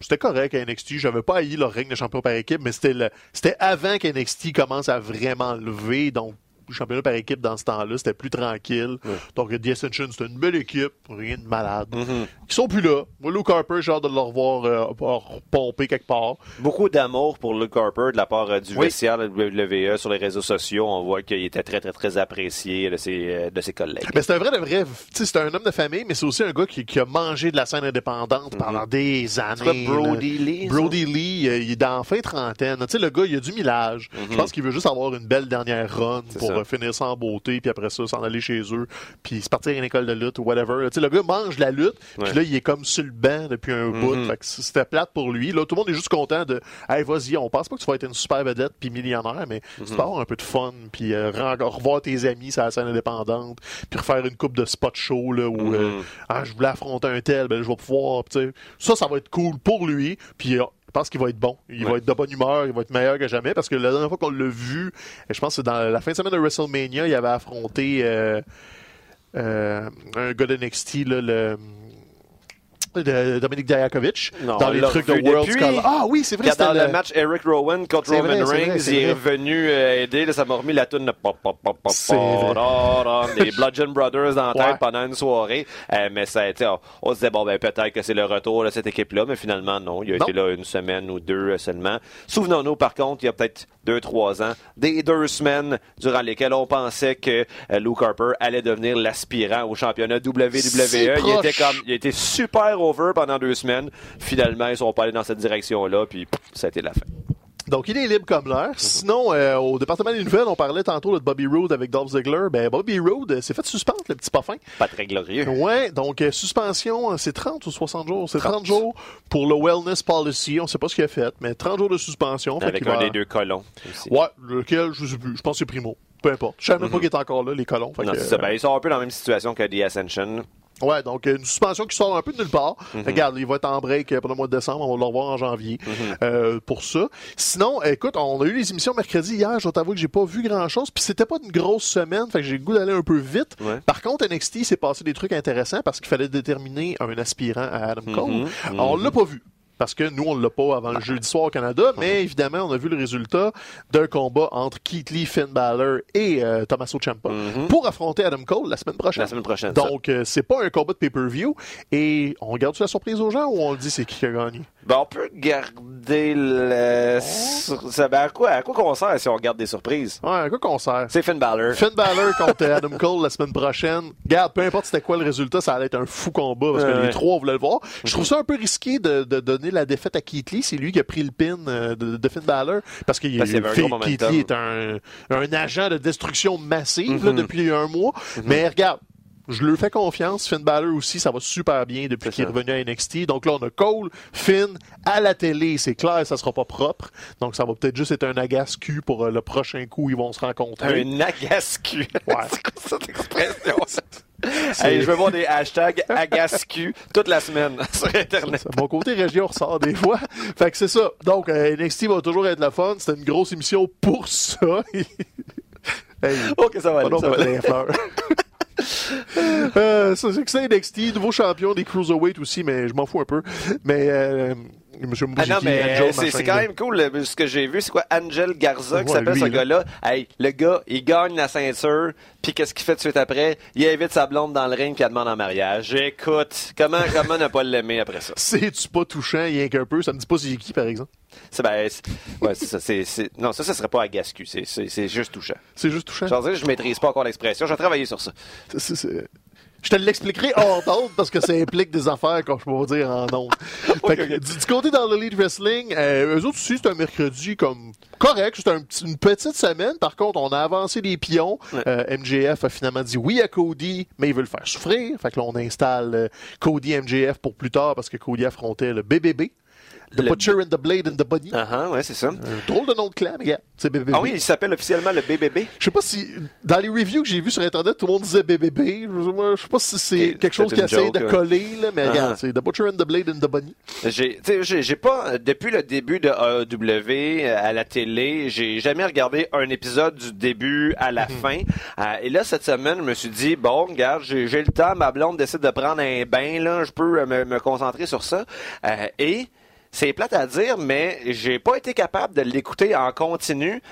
C'était correct à NXT. J'avais pas haï leur règne de champion par équipe, mais c'était le- c'était avant qu'NXT commence à vraiment lever. Donc, championnat par équipe dans ce temps-là, c'était plus tranquille.
Ouais.
Donc, The Ascension, c'était une belle équipe, rien de malade.
Mhm.
Ils sont plus là. Moi, Luke Harper, j'ai hâte de le revoir euh, pomper quelque part.
Beaucoup d'amour pour Luke Harper de la part euh, du
Oui.
vestiaire de WWE sur les réseaux sociaux. On voit qu'il était très, très, très apprécié de ses, euh, de ses collègues.
Mais c'est un vrai de vrai. C'est un homme de famille, mais c'est aussi un gars qui, qui a mangé de la scène indépendante pendant des
C'est quoi,
années.
Brody Lee? ça?
Brody Lee, il est dans la fin trentaine. Tu sais, le gars, il a du millage. Je pense qu'il veut juste avoir une belle dernière run
C'est
pour euh, finir en beauté, puis après ça, s'en aller chez eux, puis se partir à une école de lutte ou whatever. Le gars mange la lutte, puis là, il est comme sur le banc depuis un
Mhm.
bout. Fait que c'était plate pour lui. Là, tout le monde est juste content de Hey, vas-y, on pense pas que tu vas être une super vedette puis millionnaire, mais
Mhm.
tu vas avoir un peu de fun, puis euh, revoir tes amis sur la scène indépendante, puis refaire une coupe de spot show là, où euh,
Mhm.
ah, je voulais affronter un tel, ben je vais pouvoir. Ça, ça va être cool pour lui. Puis euh, je pense qu'il va être bon. Il
Ouais.
va être de bonne humeur, il va être meilleur que jamais parce que la dernière fois qu'on l'a vu, je pense que c'est dans la fin de semaine de WrestleMania, il avait affronté euh, euh, un gars de NXT, là, le. De Dominique Dijakovic
Non,
dans les trucs de World. Scholar. Ah oui, c'est vrai,
dans le match Eric Rowan contre Roman Reigns, il est revenu euh, aider. Là, ça m'a remis la toune de pop, pop, pop, pop, des Bludgeon Brothers dans la tête pendant une soirée. Euh, mais ça a été, on, se disait, bon, ben, peut-être que c'est le retour de cette équipe-là, mais finalement, non. Il a été là une semaine ou deux euh, seulement. Souvenons-nous, par contre, il y a peut-être deux, trois ans, des deux semaines durant lesquelles on pensait que Luke Harper allait devenir l'aspirant au championnat WWE. Il était comme, il était super over pendant deux semaines. Finalement, ils sont pas allés dans cette direction-là, puis pff, ça a été la fin.
Donc, il est libre comme l'air. Sinon, euh, au département des nouvelles, on parlait tantôt là, de Bobby Roode avec Dolph Ziggler. Ben, Bobby Roode euh, s'est fait suspendre, le petit parfum.
Pas très glorieux.
Ouais, donc euh, suspension, euh, c'est 30 ou 60 jours? C'est 30 jours pour le wellness policy. On sait pas ce qu'il a fait, mais 30 jours de suspension.
Avec un
va-
des deux colons aussi.
Ouais, lequel, je sais plus. Je pense que c'est Primo. Peu importe. Je savais même pas qu'il était encore là, les colons.
Mhm. Non,
que, euh,
Ben, ils sont un peu dans la même situation que The Ascension.
Ouais, donc une suspension qui sort un peu de nulle part.
Mhm.
Regarde, il va être en break pendant le mois de décembre, on va le revoir en janvier
Mhm.
euh, pour ça. Sinon, écoute, on a eu les émissions mercredi hier, je dois t'avouer que j'ai pas vu grand-chose, puis c'était pas une grosse semaine, fait que j'ai le goût d'aller un peu vite.
Ouais.
Par contre, NXT s'est passé des trucs intéressants parce qu'il fallait déterminer un aspirant à Adam Cole.
Mhm.
Alors, on l'a pas vu. Parce que nous, on l'a pas avant le jeudi soir au Canada, mais évidemment, on a vu le résultat d'un combat entre Keith Lee, Finn Balor et euh, Tommaso Ciampa
Mhm.
pour affronter Adam Cole la semaine prochaine.
La semaine prochaine.
Donc, euh, c'est pas un combat de pay-per-view. Et on garde-tu la surprise aux gens ou on le dit c'est qui qui a gagné?
Ben, on peut garder le. Ça, ben, à quoi, à quoi qu'on sert si on garde des surprises?
Ouais, à quoi qu'on sert?
C'est Finn Balor.
Finn Balor contre Adam Cole la semaine prochaine. Garde, peu importe c'était quoi le résultat, ça allait être un fou combat parce que
Ouais,
les trois voulaient le voir. Je trouve ça un peu risqué de, de donner la défaite à Keith Lee. C'est lui qui a pris le pin euh, de, de Finn Balor parce que
Parce
Keith. Lee est un, un agent de destruction massive là,
Mhm.
depuis un mois. Mais regarde, je lui fais confiance. Finn Balor aussi, ça va super bien depuis qu'il est revenu à NXT. Donc là, on a Cole, Finn, à la télé. C'est clair, ça sera pas propre. Donc ça va peut-être juste être un agace-cul pour euh, le prochain coup, ils vont se rencontrer.
Un agascu.
Ouais.
c'est quoi cette expression? Je veux voir des hashtags agascu toute la semaine sur Internet.
Mon côté région ressort des fois. Fait que c'est ça. Donc, euh, NXT va toujours être la fun. C'était une grosse émission pour ça. hey,
Ok, ça va aller. Ça va aller.
euh, ça, c'est que c'est NXT, nouveau champion des Cruiserweight aussi, mais je m'en fous un peu. Mais, euh, monsieur
Ah non, mais
Angel,
c'est quand même cool. le- Ce que j'ai vu, c'est quoi? Angel Garza, qui s'appelle ce
là.
gars-là. Hey, le gars, il gagne la ceinture, puis qu'est-ce qu'il fait tout de suite après? Il invite sa blonde dans le ring, puis elle demande en mariage. Écoute, comment, comment ne pas l'aimer après ça?
C'est-tu pas touchant, rien qu'un peu? Ça me dit pas c'est qui, par exemple.
C'est, ben, ouais, ça. c'est- c'est- non, ça, ça serait pas agascu. C'est, c'est, juste touchant.
C'est juste touchant?
Je dire, je maîtrise pas encore l'expression. Je vais travailler sur ça.
C'est- Je te l'expliquerai hors d'onde parce que ça implique des affaires qu'on je peux pas dire en ondes. Que, Du, du côté dans le Lead Wrestling, euh, eux autres aussi, c'est un mercredi comme correct. C'est un une petite semaine. Par contre, on a avancé les pions.
Ouais.
Euh, MJF a finalement dit oui à Cody, mais il veut le faire souffrir. Fait que là, on installe euh, Cody MJF pour plus tard parce que Cody affrontait le BBB. The
Le-
Butcher and the Blade and the Bunny.
Ah, ah, ouais, c'est ça.
Un drôle de nom de clan, mais c'est BBB.
Ah oui, il s'appelle officiellement le BBB.
Je sais pas si, dans les reviews que j'ai vues sur Internet, tout le monde disait BBB. Je, sais pas si c'est quelque chose qui essaie de coller, là, mais regarde, c'est The Butcher and the Blade and the Bunny.
J'ai, pas, euh, depuis le début de AEW euh, à la télé, j'ai jamais regardé un épisode du début à la fin. Euh, et là, cette semaine, je me suis dit, bon, regarde, j'ai, le temps, ma blonde décide de prendre un bain, là, je peux euh, me, me concentrer sur ça. Euh, et c'est plate à dire, mais j'ai pas été capable de l'écouter en continu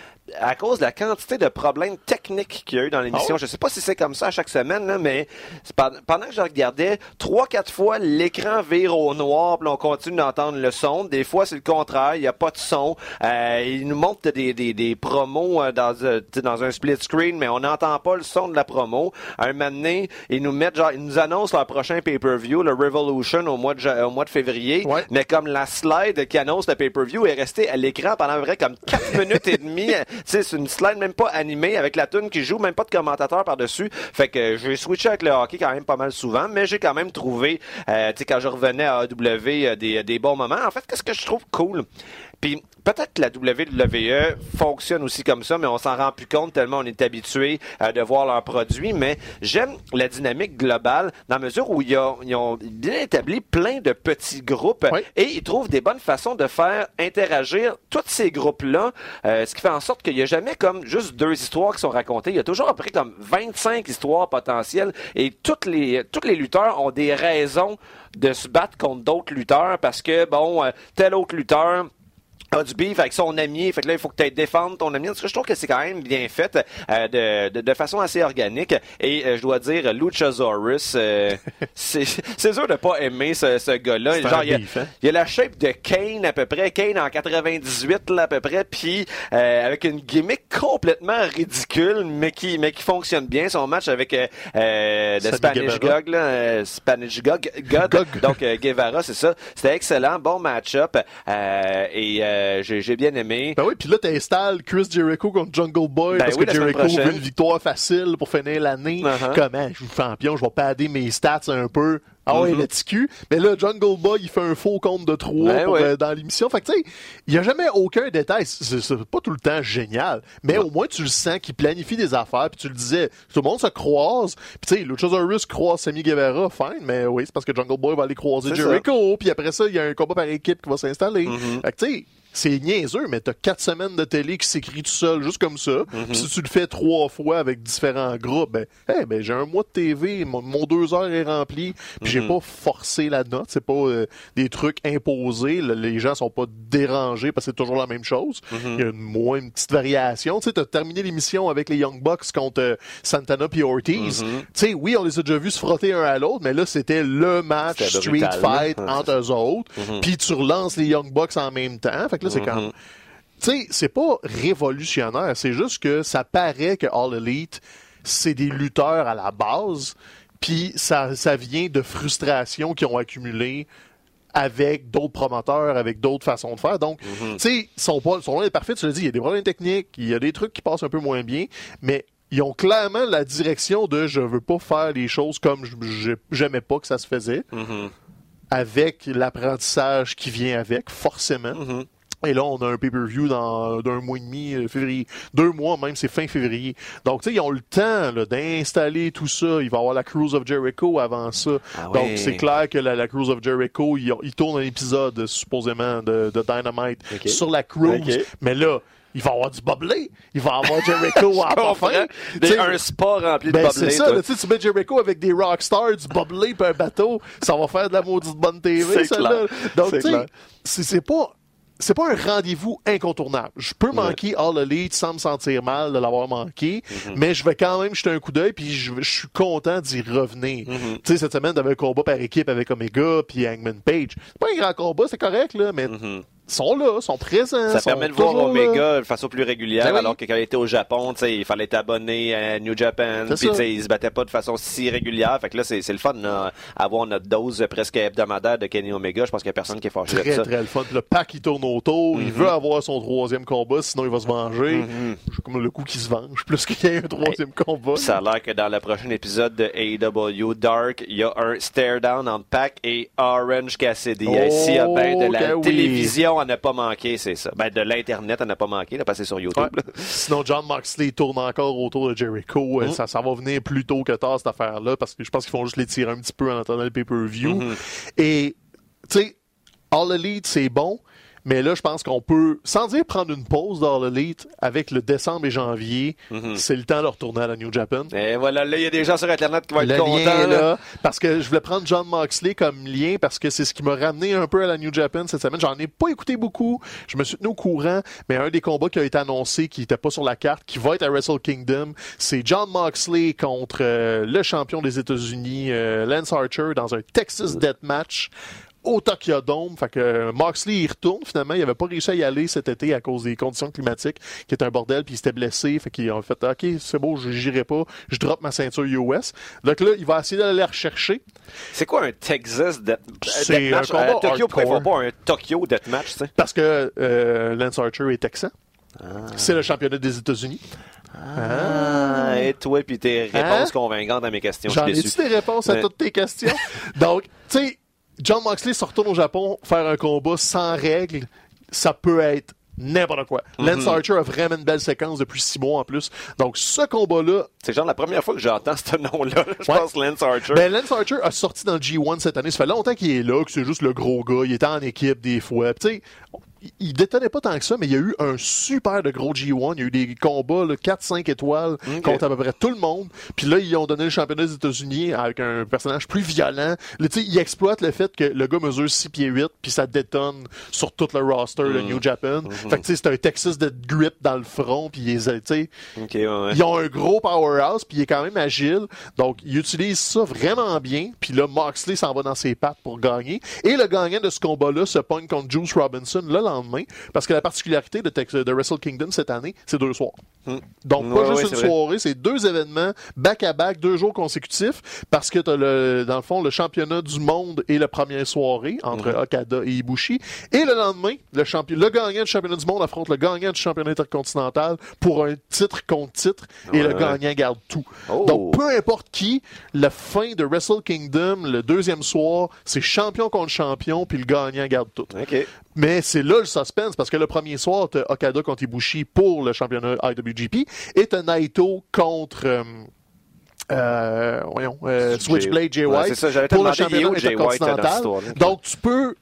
à cause de la quantité de problèmes techniques qu'il y a eu dans l'émission.
Ouais?
Je sais pas si c'est comme ça à chaque semaine, là, mais pendant que je regardais, trois, quatre fois, l'écran vire au noir, puis on continue d'entendre le son. Des fois, c'est le contraire, il n'y a pas de son. Euh, ils nous montrent des, des, des promos euh, dans, euh, dans un split screen, mais on n'entend pas le son de la promo. Un moment donné, ils nous mettent, genre, ils nous annoncent leur prochain pay-per-view, le Revolution, au mois de, au mois de février.
Ouais.
Mais comme la slide qui annonce le pay-per-view est restée à l'écran pendant vrai comme 4 minutes et demie, c'est une slide même pas animée avec la tune qui joue, même pas de commentateur par-dessus. Fait que j'ai switché avec le hockey quand même pas mal souvent, mais j'ai quand même trouvé, euh, tu sais, quand je revenais à AW, des, des bons moments. En fait, qu'est-ce que je trouve cool? Puis peut-être que la WWE fonctionne aussi comme ça, mais on s'en rend plus compte tellement on est habitué euh, de voir leurs produits. Mais j'aime la dynamique globale dans la mesure où ils ont, bien établi plein de petits groupes et ils trouvent des bonnes façons de faire interagir tous ces groupes-là, euh, ce qui fait en sorte qu'il n'y a jamais comme juste deux histoires qui sont racontées. Il y a toujours à peu près comme 25 histoires potentielles et toutes les, tous les lutteurs ont des raisons de se battre contre d'autres lutteurs parce que, bon, euh, tel autre lutteur a du beef avec son ami, fait que là il faut que tu défendre ton ami. Parce que je trouve que c'est quand même bien fait euh, de, de, de, façon assez organique. Et euh, je dois dire, Luchasaurus, euh, c'est sûr de pas aimer ce, ce gars-là. Genre, il y, a, hein? il y, a la shape de Kane à peu près, Kane en 98 là à peu près, puis avec une gimmick complètement ridicule, mais qui mais qui fonctionne bien. Son match avec le Spanish Gog, là, Spanish Gog, God, donc Guevara, c'est ça. C'était excellent, bon match-up et euh, j'ai bien aimé.
Ben oui, puis là, t'installes Chris Jericho contre Jungle Boy ben parce que Jericho veut une victoire facile pour finir l'année. Uh-huh. Comment? Je suis champion, je vais padder mes stats un peu. Ah mm-hmm. le TQ. Mais là, Jungle Boy, il fait un faux compte de 3 ben euh, dans l'émission. Fait que, tu sais, il n'y a jamais aucun détail. C'est pas tout le temps génial. Mais au moins, tu le sens qu'il planifie des affaires. Puis tu le disais, tout le monde se croise. Puis tu sais, Luchasaurus croise Sammy Guevara, fine. Mais oui, c'est parce que Jungle Boy va aller croiser Jericho. Puis après ça, il y a un combat par équipe qui va s'installer. Mm-hmm. Fait que, tu sais, c'est niaiseux, mais t'as quatre semaines de télé qui s'écrit tout seul, juste comme ça. Mhm. si tu le fais trois fois avec différents groupes, ben, ben j'ai un mois de TV, mon, deux heures est rempli, puis j'ai mhm. pas forcé la note, c'est pas euh, des trucs imposés, les gens sont pas dérangés parce que c'est toujours la même chose. Mhm. Il y a une, moins une petite variation. Tu sais, t'as terminé l'émission avec les Young Bucks contre euh, Santana puis Ortiz. Tu sais, oui, on les a déjà vus se frotter un à l'autre, mais là, c'était le match Street Fight entre eux autres. Puis tu relances les Young Bucks en même temps. Fait que c'est quand. Tu sais, c'est pas révolutionnaire, c'est juste que ça paraît que All Elite, c'est des lutteurs à la base, puis ça, ça vient de frustrations qui ont accumulé avec d'autres promoteurs, avec d'autres façons de faire. Donc, mm-hmm. tu sais, sont pas, sont parfaits, tu le dis, il y a des problèmes techniques, il y a des trucs qui passent un peu moins bien, mais ils ont clairement la direction de je veux pas faire les choses comme j'aimais pas que ça se faisait. Mm-hmm. Avec l'apprentissage qui vient avec, forcément. Et là, on a un pay-per-view dans d'un mois et demi, euh, février. Deux mois même, c'est fin février. Donc, tu sais, ils ont le temps d'installer tout ça. Il va y avoir la Cruise of Jericho avant ça. Ah Donc, c'est clair que la, Cruise of Jericho, il, tourne un épisode, supposément, de, Dynamite sur la Cruise. Mais là, il va y avoir du boblé. Il va avoir Jericho à la fin.
un sport rempli de ben,
C'est ça. tu mets Jericho avec des rockstars, du boblé et un bateau. Ça va faire de la maudite bonne TV, ça. Là. Donc, tu sais, c'est pas c'est pas un rendez-vous incontournable. Je peux manquer All Elite sans me sentir mal de l'avoir manqué, mm-hmm. mais je vais quand même jeter un coup d'œil puis je, suis content d'y revenir. Mm-hmm. Tu sais, cette semaine, avait un combat par équipe avec Omega puis Hangman Page. C'est pas un grand combat, c'est correct, là, mais mm-hmm sont là, sont présents.
Ça permet de voir Omega de façon plus régulière, ben alors que quand il était au Japon, il fallait être abonné à New Japan, puis il se battait pas de façon si régulière. Fait que là, c'est le fun d'avoir notre dose presque hebdomadaire de Kenny Omega. Je pense qu'il y a personne qui est fâché
très,
ça.
Très, le fun. Le pack, il tourne autour. Il mm-hmm. veut avoir son troisième combat, sinon il va se venger. Mm-hmm. comme le coup qui se venge, plus qu'il y ait un troisième combat.
Ça a l'air que dans le prochain épisode de AEW Dark, il y a un stare-down entre Pac et Orange Cassidy. Oh, S'il y a bien de la télévision on n'a pas manqué, c'est ça. Ben, de l'Internet, on n'a pas manqué, là, passer sur YouTube.
Sinon, John Moxley tourne encore autour de Jericho. Euh, mm. Ça, ça va venir plus tôt que tard, cette affaire-là, parce que je pense qu'ils font juste les tirer un petit peu en attendant le pay-per-view. Mm-hmm. Et, tu sais, All Elite, c'est bon, mais là, je pense qu'on peut, sans dire prendre une pause dans l'Elite, avec le décembre et janvier, mhm. c'est le temps de retourner à la New Japan.
Et voilà, là, il y a des gens sur Internet qui vont être contents. là,
parce que je voulais prendre John Moxley comme lien, parce que c'est ce qui m'a ramené un peu à la New Japan cette semaine. J'en ai pas écouté beaucoup. Je me suis tenu au courant, mais un des combats qui a été annoncé, qui était pas sur la carte, qui va être à Wrestle Kingdom, c'est John Moxley contre euh, le champion des États-Unis, euh, Lance Archer, dans un Texas Death Match au Tokyo Dome. Fait que euh, Moxley y retourne finalement. Il avait pas réussi à y aller cet été à cause des conditions climatiques, qui est un bordel, puis il s'était blessé. Fait qu'ils ont fait OK, c'est beau, je n'irai pas. Je drop ma ceinture US. Donc là, il va essayer d'aller la rechercher.
C'est quoi un Texas Deathmatch? Un combat Tokyo, pourquoi pas un Tokyo Deathmatch,
Parce que euh, Lance Archer est texan. C'est le championnat des États-Unis.
Ah, et toi, puis tes réponses
Hein?
convaincantes à mes questions. Je
J'en ai-tu des réponses à toutes tes questions? Donc, tu sais, John Moxley se retourne au Japon faire un combat sans règles. Ça peut être n'importe quoi.
Mhm.
Lance Archer a vraiment une belle séquence depuis six mois en plus. Donc, ce combat-là,
C'est genre la première fois que j'entends ce nom-là. Je
Ouais.
pense Lance Archer.
Ben, Lance Archer a sorti dans le G1 cette année. Ça fait longtemps qu'il est là, que c'est juste le gros gars. Il était en équipe des fois. Tu sais, il- détonnait pas tant que ça, mais il y a eu un super de gros G1. Il y a eu des combats, 4-5 étoiles contre à peu près tout le monde. Puis là, ils ont donné le championnat des États-Unis avec un personnage plus violent. Là, tu sais, il exploite le fait que le gars mesure 6 pieds 8, puis ça détonne sur tout le roster de
Mm.
New Japan.
Mm-hmm.
Fait que, tu sais, c'est un Texas de grip dans le front, puis il est, tu sais,
Ok, ouais,
ils ont un gros powerhouse, puis il est quand même agile. Donc, il utilise ça vraiment bien. Puis là, Moxley s'en va dans ses pattes pour gagner. Et le gagnant de ce combat-là se pogne contre Juice Robinson le lendemain. Parce que la particularité de, Tex- de Wrestle Kingdom cette année, c'est deux soirs. Donc,
Ouais,
pas
ouais,
juste une soirée, c'est deux événements back-à-back, deux jours consécutifs. Parce que t'as le, dans le fond, le championnat du monde et la première soirée entre
Mhm.
Okada et Ibushi. Et le lendemain, le, champion, le gagnant du championnat du monde affronte le gagnant du championnat intercontinental pour un titre contre titre. et
Ouais,
le gagnant garde tout.
Oh.
Donc, peu importe qui, la fin de Wrestle Kingdom, le deuxième soir, c'est champion contre champion, puis le gagnant garde tout.
Ok.
Mais c'est là le suspense, parce que le premier soir, t'as Okada contre Ibushi pour le championnat IWGP, et t'as Naito contre... euh, euh, voyons, euh, Switchblade Jay White
ça,
pour le championnat intercontinental. Donc, tu peux,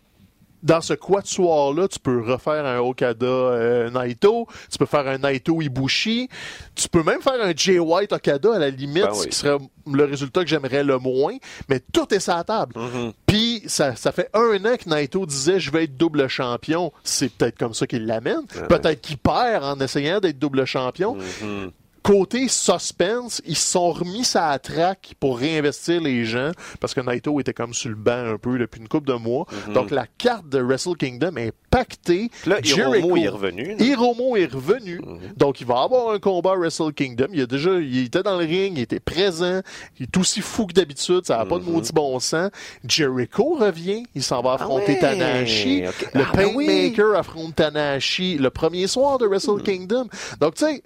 dans ce quatuor-là, tu peux refaire un Okada euh, Naito, tu peux faire un Naito Ibushi, tu peux même faire un Jay White Okada à la limite,
Ben oui.
ce qui serait le résultat que j'aimerais le moins, mais tout est sur la table.
Mm-hmm.
Puis, ça, ça fait un an que Naito disait je vais être double champion. C'est peut-être comme ça qu'il l'amène. Peut-être qu'il perd en essayant d'être double champion.
Mm-hmm.
Côté suspense, ils se sont remis sa traque pour réinvestir les gens parce que Naito était comme sur le banc un peu depuis une couple de mois. Donc la carte de Wrestle Kingdom est pactée.
Là, Hiromu est revenu. là.
Hiromu est revenu.
Mm-hmm.
Donc il va avoir un combat à Wrestle Kingdom. Il a déjà, il était dans le ring, il était présent. Il est aussi fou que d'habitude. Ça n'a pas de maudit bon sens. Jericho revient. Il s'en va affronter
Mm-hmm. Ah ouais,
Tanahashi. Le
Ah oui.
Painmaker affronte Tanahashi le premier soir de Wrestle Kingdom. Donc tu sais.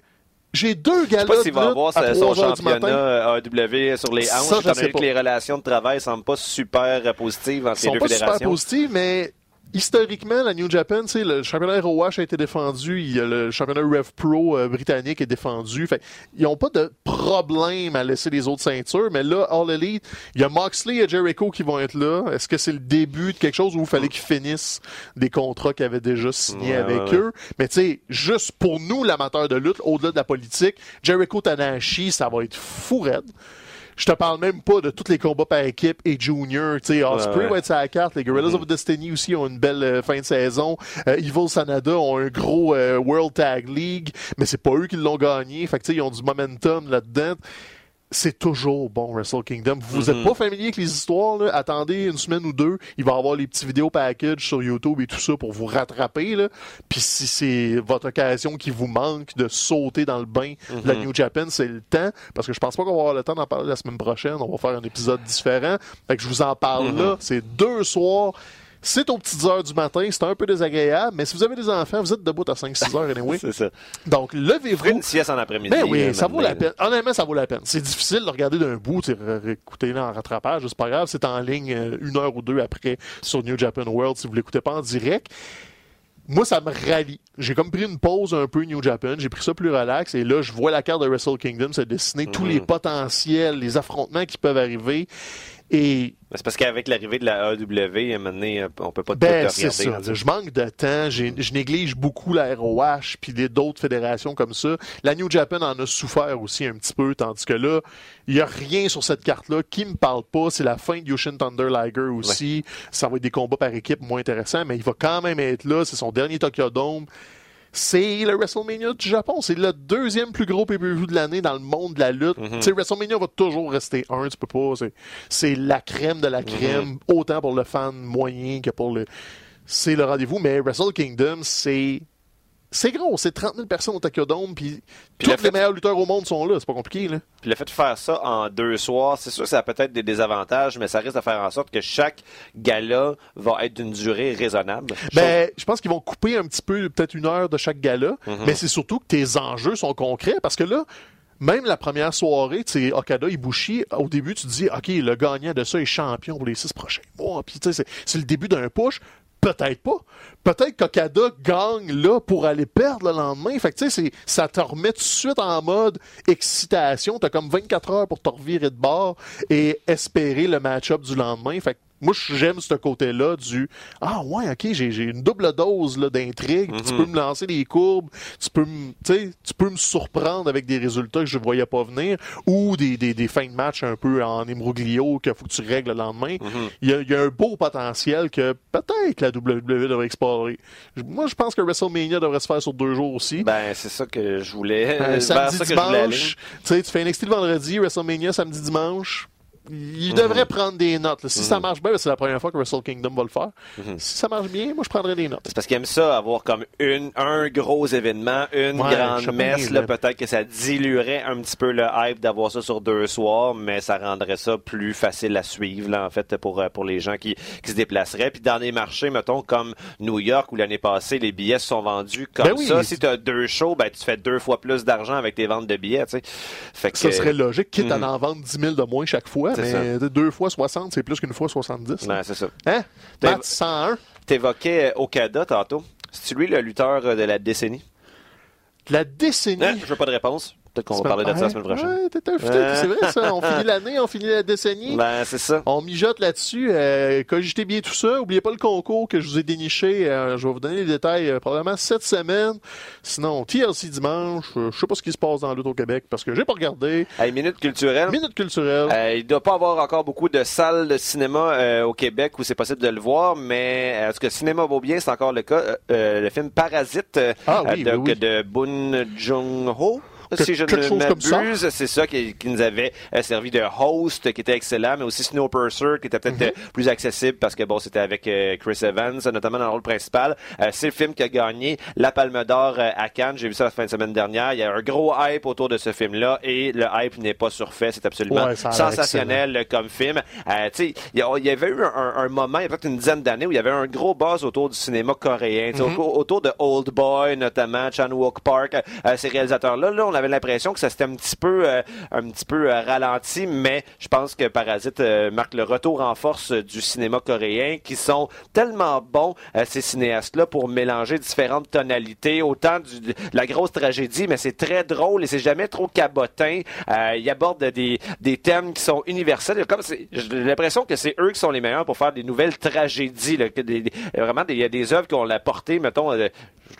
J'ai deux
Je sais
galas
pas s'il va avoir
à
son
3 heures du matin.
championnat euh, AEW sur les hanches,
Ça, je
étant
sais
donné
pas.
que les relations de travail semblent pas super euh, positives entre
Ils sont
les deux
pas super positifs, mais historiquement, la New Japan, tu sais, le championnat ROH a été défendu, il y a le championnat Rev Pro euh, britannique est défendu. Fait, ils n'ont pas de problème à laisser les autres ceintures, mais là, All Elite, il y a Moxley et Jericho qui vont être là. Est-ce que c'est le début de quelque chose où il fallait qu'ils finissent des contrats qu'ils avaient déjà signés
Ouais,
avec
ouais,
eux? Mais tu sais, juste pour nous, l'amateur de lutte, au-delà de la politique, Jericho Tanahashi, ça va être fou raide. Je te parle même pas de tous les combats par équipe et junior. Tu sais, Osprey
Ouais,
va être sur la carte. Les Guerrillas of Destiny aussi ont une belle euh, fin de saison. Euh, Evil Sanada ont un gros euh, World Tag League, mais c'est pas eux qui l'ont gagné. Fait que tu sais, ils ont du momentum là-dedans. C'est toujours bon, Wrestle Kingdom. Vous êtes pas familier avec les histoires, là? attendez une semaine ou deux. Il va y avoir les petits vidéos package sur YouTube et tout ça pour vous rattraper. Là. Puis si c'est votre occasion qui vous manque de sauter dans le bain de la New Japan, c'est le temps. Parce que je pense pas qu'on va avoir le temps d'en parler la semaine prochaine. On va faire un épisode différent. Fait que je vous en parle là. C'est deux soirs. C'est aux petites heures du matin, c'est un peu désagréable, mais si vous avez des enfants, vous êtes debout à 5-6 heures anyway.
C'est ça.
Donc, levez-vous.
une sieste en après-midi.
Ben oui,
euh,
ça vaut la peine. Honnêtement, ça vaut la peine. C'est difficile de regarder d'un bout, réécouter en rattrapage, c'est pas grave. C'est en ligne euh, une heure ou deux après sur New Japan World si vous l'écoutez pas en direct. Moi, ça me rallie. J'ai comme pris une pause un peu New Japan. J'ai pris ça plus relax. Et là, je vois la carte de Wrestle Kingdom se dessiner, tous
Mhm.
les potentiels, les affrontements qui peuvent arriver. Et
C'est parce qu'avec l'arrivée de la AEW, à un moment donné, euh, on peut pas tout
ben,
regarder.
c'est ça. Je manque de temps. J'ai- Je néglige beaucoup la ROH puis d'autres fédérations comme ça. La New Japan en a souffert aussi un petit peu, tandis que là, il y a rien sur cette carte-là qui me parle pas. C'est la fin de Yoshin Thunder Liger aussi. Ça va être des combats par équipe moins intéressants, mais il va quand même être là. C'est son dernier Tokyo Dome. C'est le WrestleMania du Japon. C'est le deuxième plus gros pay-per-view de l'année dans le monde de la lutte. Sais, WrestleMania va toujours rester un. Tu peux pas. c'est- C'est la crème de la crème, autant pour le fan moyen que pour le. C'est le rendez-vous. Mais Wrestle Kingdom, c'est c'est gros, c'est 30 000 personnes au Tokyo Dome, puis tous
le
les meilleurs lutteurs au monde sont là. C'est pas compliqué, là.
Puis le fait de faire ça en deux soirs, c'est sûr que ça a peut-être des désavantages, mais ça risque de faire en sorte que chaque gala va être d'une durée raisonnable.
Ben, je pense qu'ils vont couper un petit peu, peut-être une heure de chaque gala,
Mhm.
mais c'est surtout que tes enjeux sont concrets parce que là, même la première soirée, tu sais, Okada Ibushi, au début, tu te dis, OK, le gagnant de ça est champion pour les six prochains mois. Puis, tu sais, c'est- c'est le début d'un push. Peut-être pas. Peut-être qu'Okada gagne là pour aller perdre le lendemain. Fait que, tu sais, ça te remet tout de suite en mode excitation. T'as comme 24 heures pour te revirer de bord et espérer le match-up du lendemain. Fait que moi, j'aime ce côté-là du Ah ouais, ok, j'ai une double dose d'intrigue. Tu peux me lancer des courbes, tu peux me, tu peux me surprendre avec des résultats que je voyais pas venir ou des, des, des fins de match un peu en imbroglio qu'il faut que tu règles le lendemain. Il y, a, il y a un beau potentiel que peut-être la WWE devrait explorer. Moi, je pense que WrestleMania devrait se faire sur deux jours aussi.
Ben, c'est ça que je voulais.
Euh,
vers
samedi,
ça que je voulais
dimanche, tu fais NXT le vendredi, WrestleMania samedi, dimanche.
Mhm.
Il devrait prendre des notes. là. Si ça marche bien, c'est la première fois que Wrestle Kingdom va le faire.
Mhm.
Si ça marche bien, moi, je prendrais des notes.
C'est parce qu'ils aiment ça, avoir comme une, un gros événement, une
Ouais,
grande messe. peut-être que ça diluerait un petit peu le hype d'avoir ça sur deux soirs, mais ça rendrait ça plus facile à suivre, là, en fait, pour, euh, pour les gens qui, qui se déplaceraient. Puis dans des marchés, mettons, comme New York, où l'année passée, les billets se sont vendus comme
Ben oui,
ça. Si tu as deux shows, ben, tu fais deux fois plus d'argent avec tes ventes de billets, tu sais. Fait que,
Ça serait logique, quitte
Mhm.
à en vendre 10 000 de moins chaque fois, Mais deux fois 60, c'est plus qu'une fois 70. là.
Ben, c'est ça.
Hein? Matt, 101.
T'évoquais euh, Okada tantôt. C'est lui le lutteur euh, de la décennie?
La décennie.
Non, je veux pas de réponse. Peut-être qu'on va parler de ça la semaine prochaine.
Ouais, t'es un futé, c'est vrai ça. On finit l'année, on finit la décennie.
Ben, c'est ça.
On mijote là-dessus. Euh, cogitez bien tout ça. Oubliez pas le concours que je vous ai déniché. Euh, je vais vous donner les détails euh, probablement cette semaine. Sinon, TLC dimanche. Euh, je sais pas ce qui se passe dans la lutte au Québec parce que j'ai pas regardé.
Hey, minute culturelle.
Minute culturelle.
Il ne doit pas avoir encore beaucoup de salles de cinéma au Québec où c'est possible de le voir, mais tout cas, Cinéma vaut bien, c'est encore le cas. Le film Parasite
Ah oui,
de,
oui, oui.
de Boon Jung-ho.
Que-
Si je ne m'abuse, c'est ça qui, qui nous avait euh, servi de host, qui était excellent, mais aussi Snowpiercer, qui était peut-être
Mhm.
euh, plus accessible parce que bon, c'était avec euh, Chris Evans, notamment dans le rôle principal. C'est le film qui a gagné la Palme d'Or à Cannes. J'ai vu ça la fin de semaine dernière. Il y a un gros hype autour de ce film-là et le hype n'est pas surfait. C'est absolument
Ouais,
sensationnel comme film. Euh, tu sais, il y, avait eu un, un moment, il y a peut-être une dizaine d'années, où il y avait un gros buzz autour du cinéma coréen, tu sais, autour, autour de Old Boy notamment, Chan Wook Park, euh, ces réalisateurs-là. Là, on avait l'impression que ça s'était un petit peu, euh, un petit peu euh, ralenti, mais je pense que Parasite euh, marque le retour en force du cinéma coréen, qui sont tellement bons ces cinéastes-là pour mélanger différentes tonalités, autant de la grosse tragédie, mais c'est très drôle et c'est jamais trop cabotin. Ils abordent des, des thèmes qui sont universels. Comme j'ai l'impression que c'est eux qui sont les meilleurs pour faire des nouvelles tragédies. vraiment, il y a des œuvres qui ont la portée, mettons,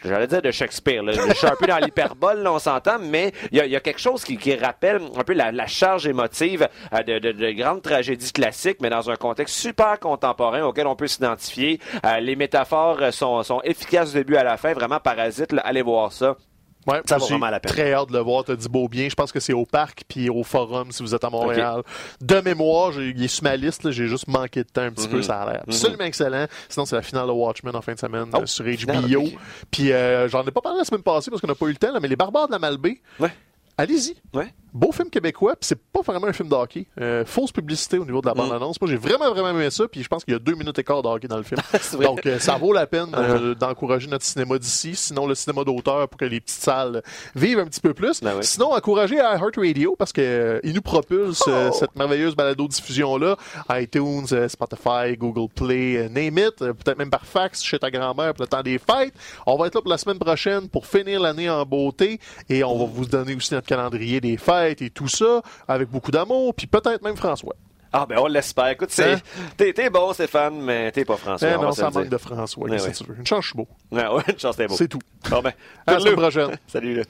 j'allais dire de Shakespeare. Là. Je suis un peu dans l'hyperbole, on s'entend, mais il y a, y a quelque chose qui, qui rappelle un peu la, la charge émotive euh, de, de, de grandes tragédies classiques, mais dans un contexte super contemporain auquel on peut s'identifier. Euh, les métaphores sont, sont efficaces du début à la fin. Vraiment, Parasite, là, allez voir ça.
Ouais,
Ça vaut vraiment la peine.
Très hâte de le voir, t'as dit beau bien. Je pense que c'est au parc puis au forum si vous êtes à Montréal. De mémoire, j'ai- il est sur ma liste, j'ai juste manqué de temps un petit
Mhm.
peu, ça a l'air absolument excellent. Sinon, c'est la finale de Watchmen en fin de semaine
Oh,
euh, sur HBO. Puis euh, j'en ai pas parlé la semaine passée parce qu'on n'a pas eu le temps, là, mais les Barbares de la Malbaie,
Ouais.
Allez-y.
Ouais.
Beau film québécois, puis c'est pas vraiment un film de hockey. Euh, fausse publicité au niveau de la
Mm.
bande-annonce. Moi, j'ai vraiment, vraiment aimé ça, puis je pense qu'il y a deux minutes et quart de hockey dans le film.
Vrai.
Donc, euh, ça vaut la peine
Uh-huh.
euh, d'encourager notre cinéma d'ici, sinon le cinéma d'auteur pour que les petites salles vivent un petit peu plus.
Ben oui.
Sinon, encourager iHeartRadio parce que euh, il nous propulse
Oh!
cette merveilleuse balado-diffusion-là. iTunes, Spotify, Google Play, name it. Peut-être même par fax chez ta grand-mère pour le temps des fêtes. On va être là pour la semaine prochaine pour finir l'année en beauté et on va vous donner aussi notre calendrier des fêtes et tout ça avec beaucoup d'amour, puis peut-être même François.
Ah, ben, on l'espère. Écoute, c'est,
Hein?
t'es, t'es bon, Stéphane, mais t'es pas François.
Eh
on
non, ça
dire.
manque de François.
Eh oui.
tu veux? Une chance, je suis beau.
Ouais, ouais, une chance, t'es beau.
C'est tout.
Bon, ben,
À la prochaine.
Salut, là.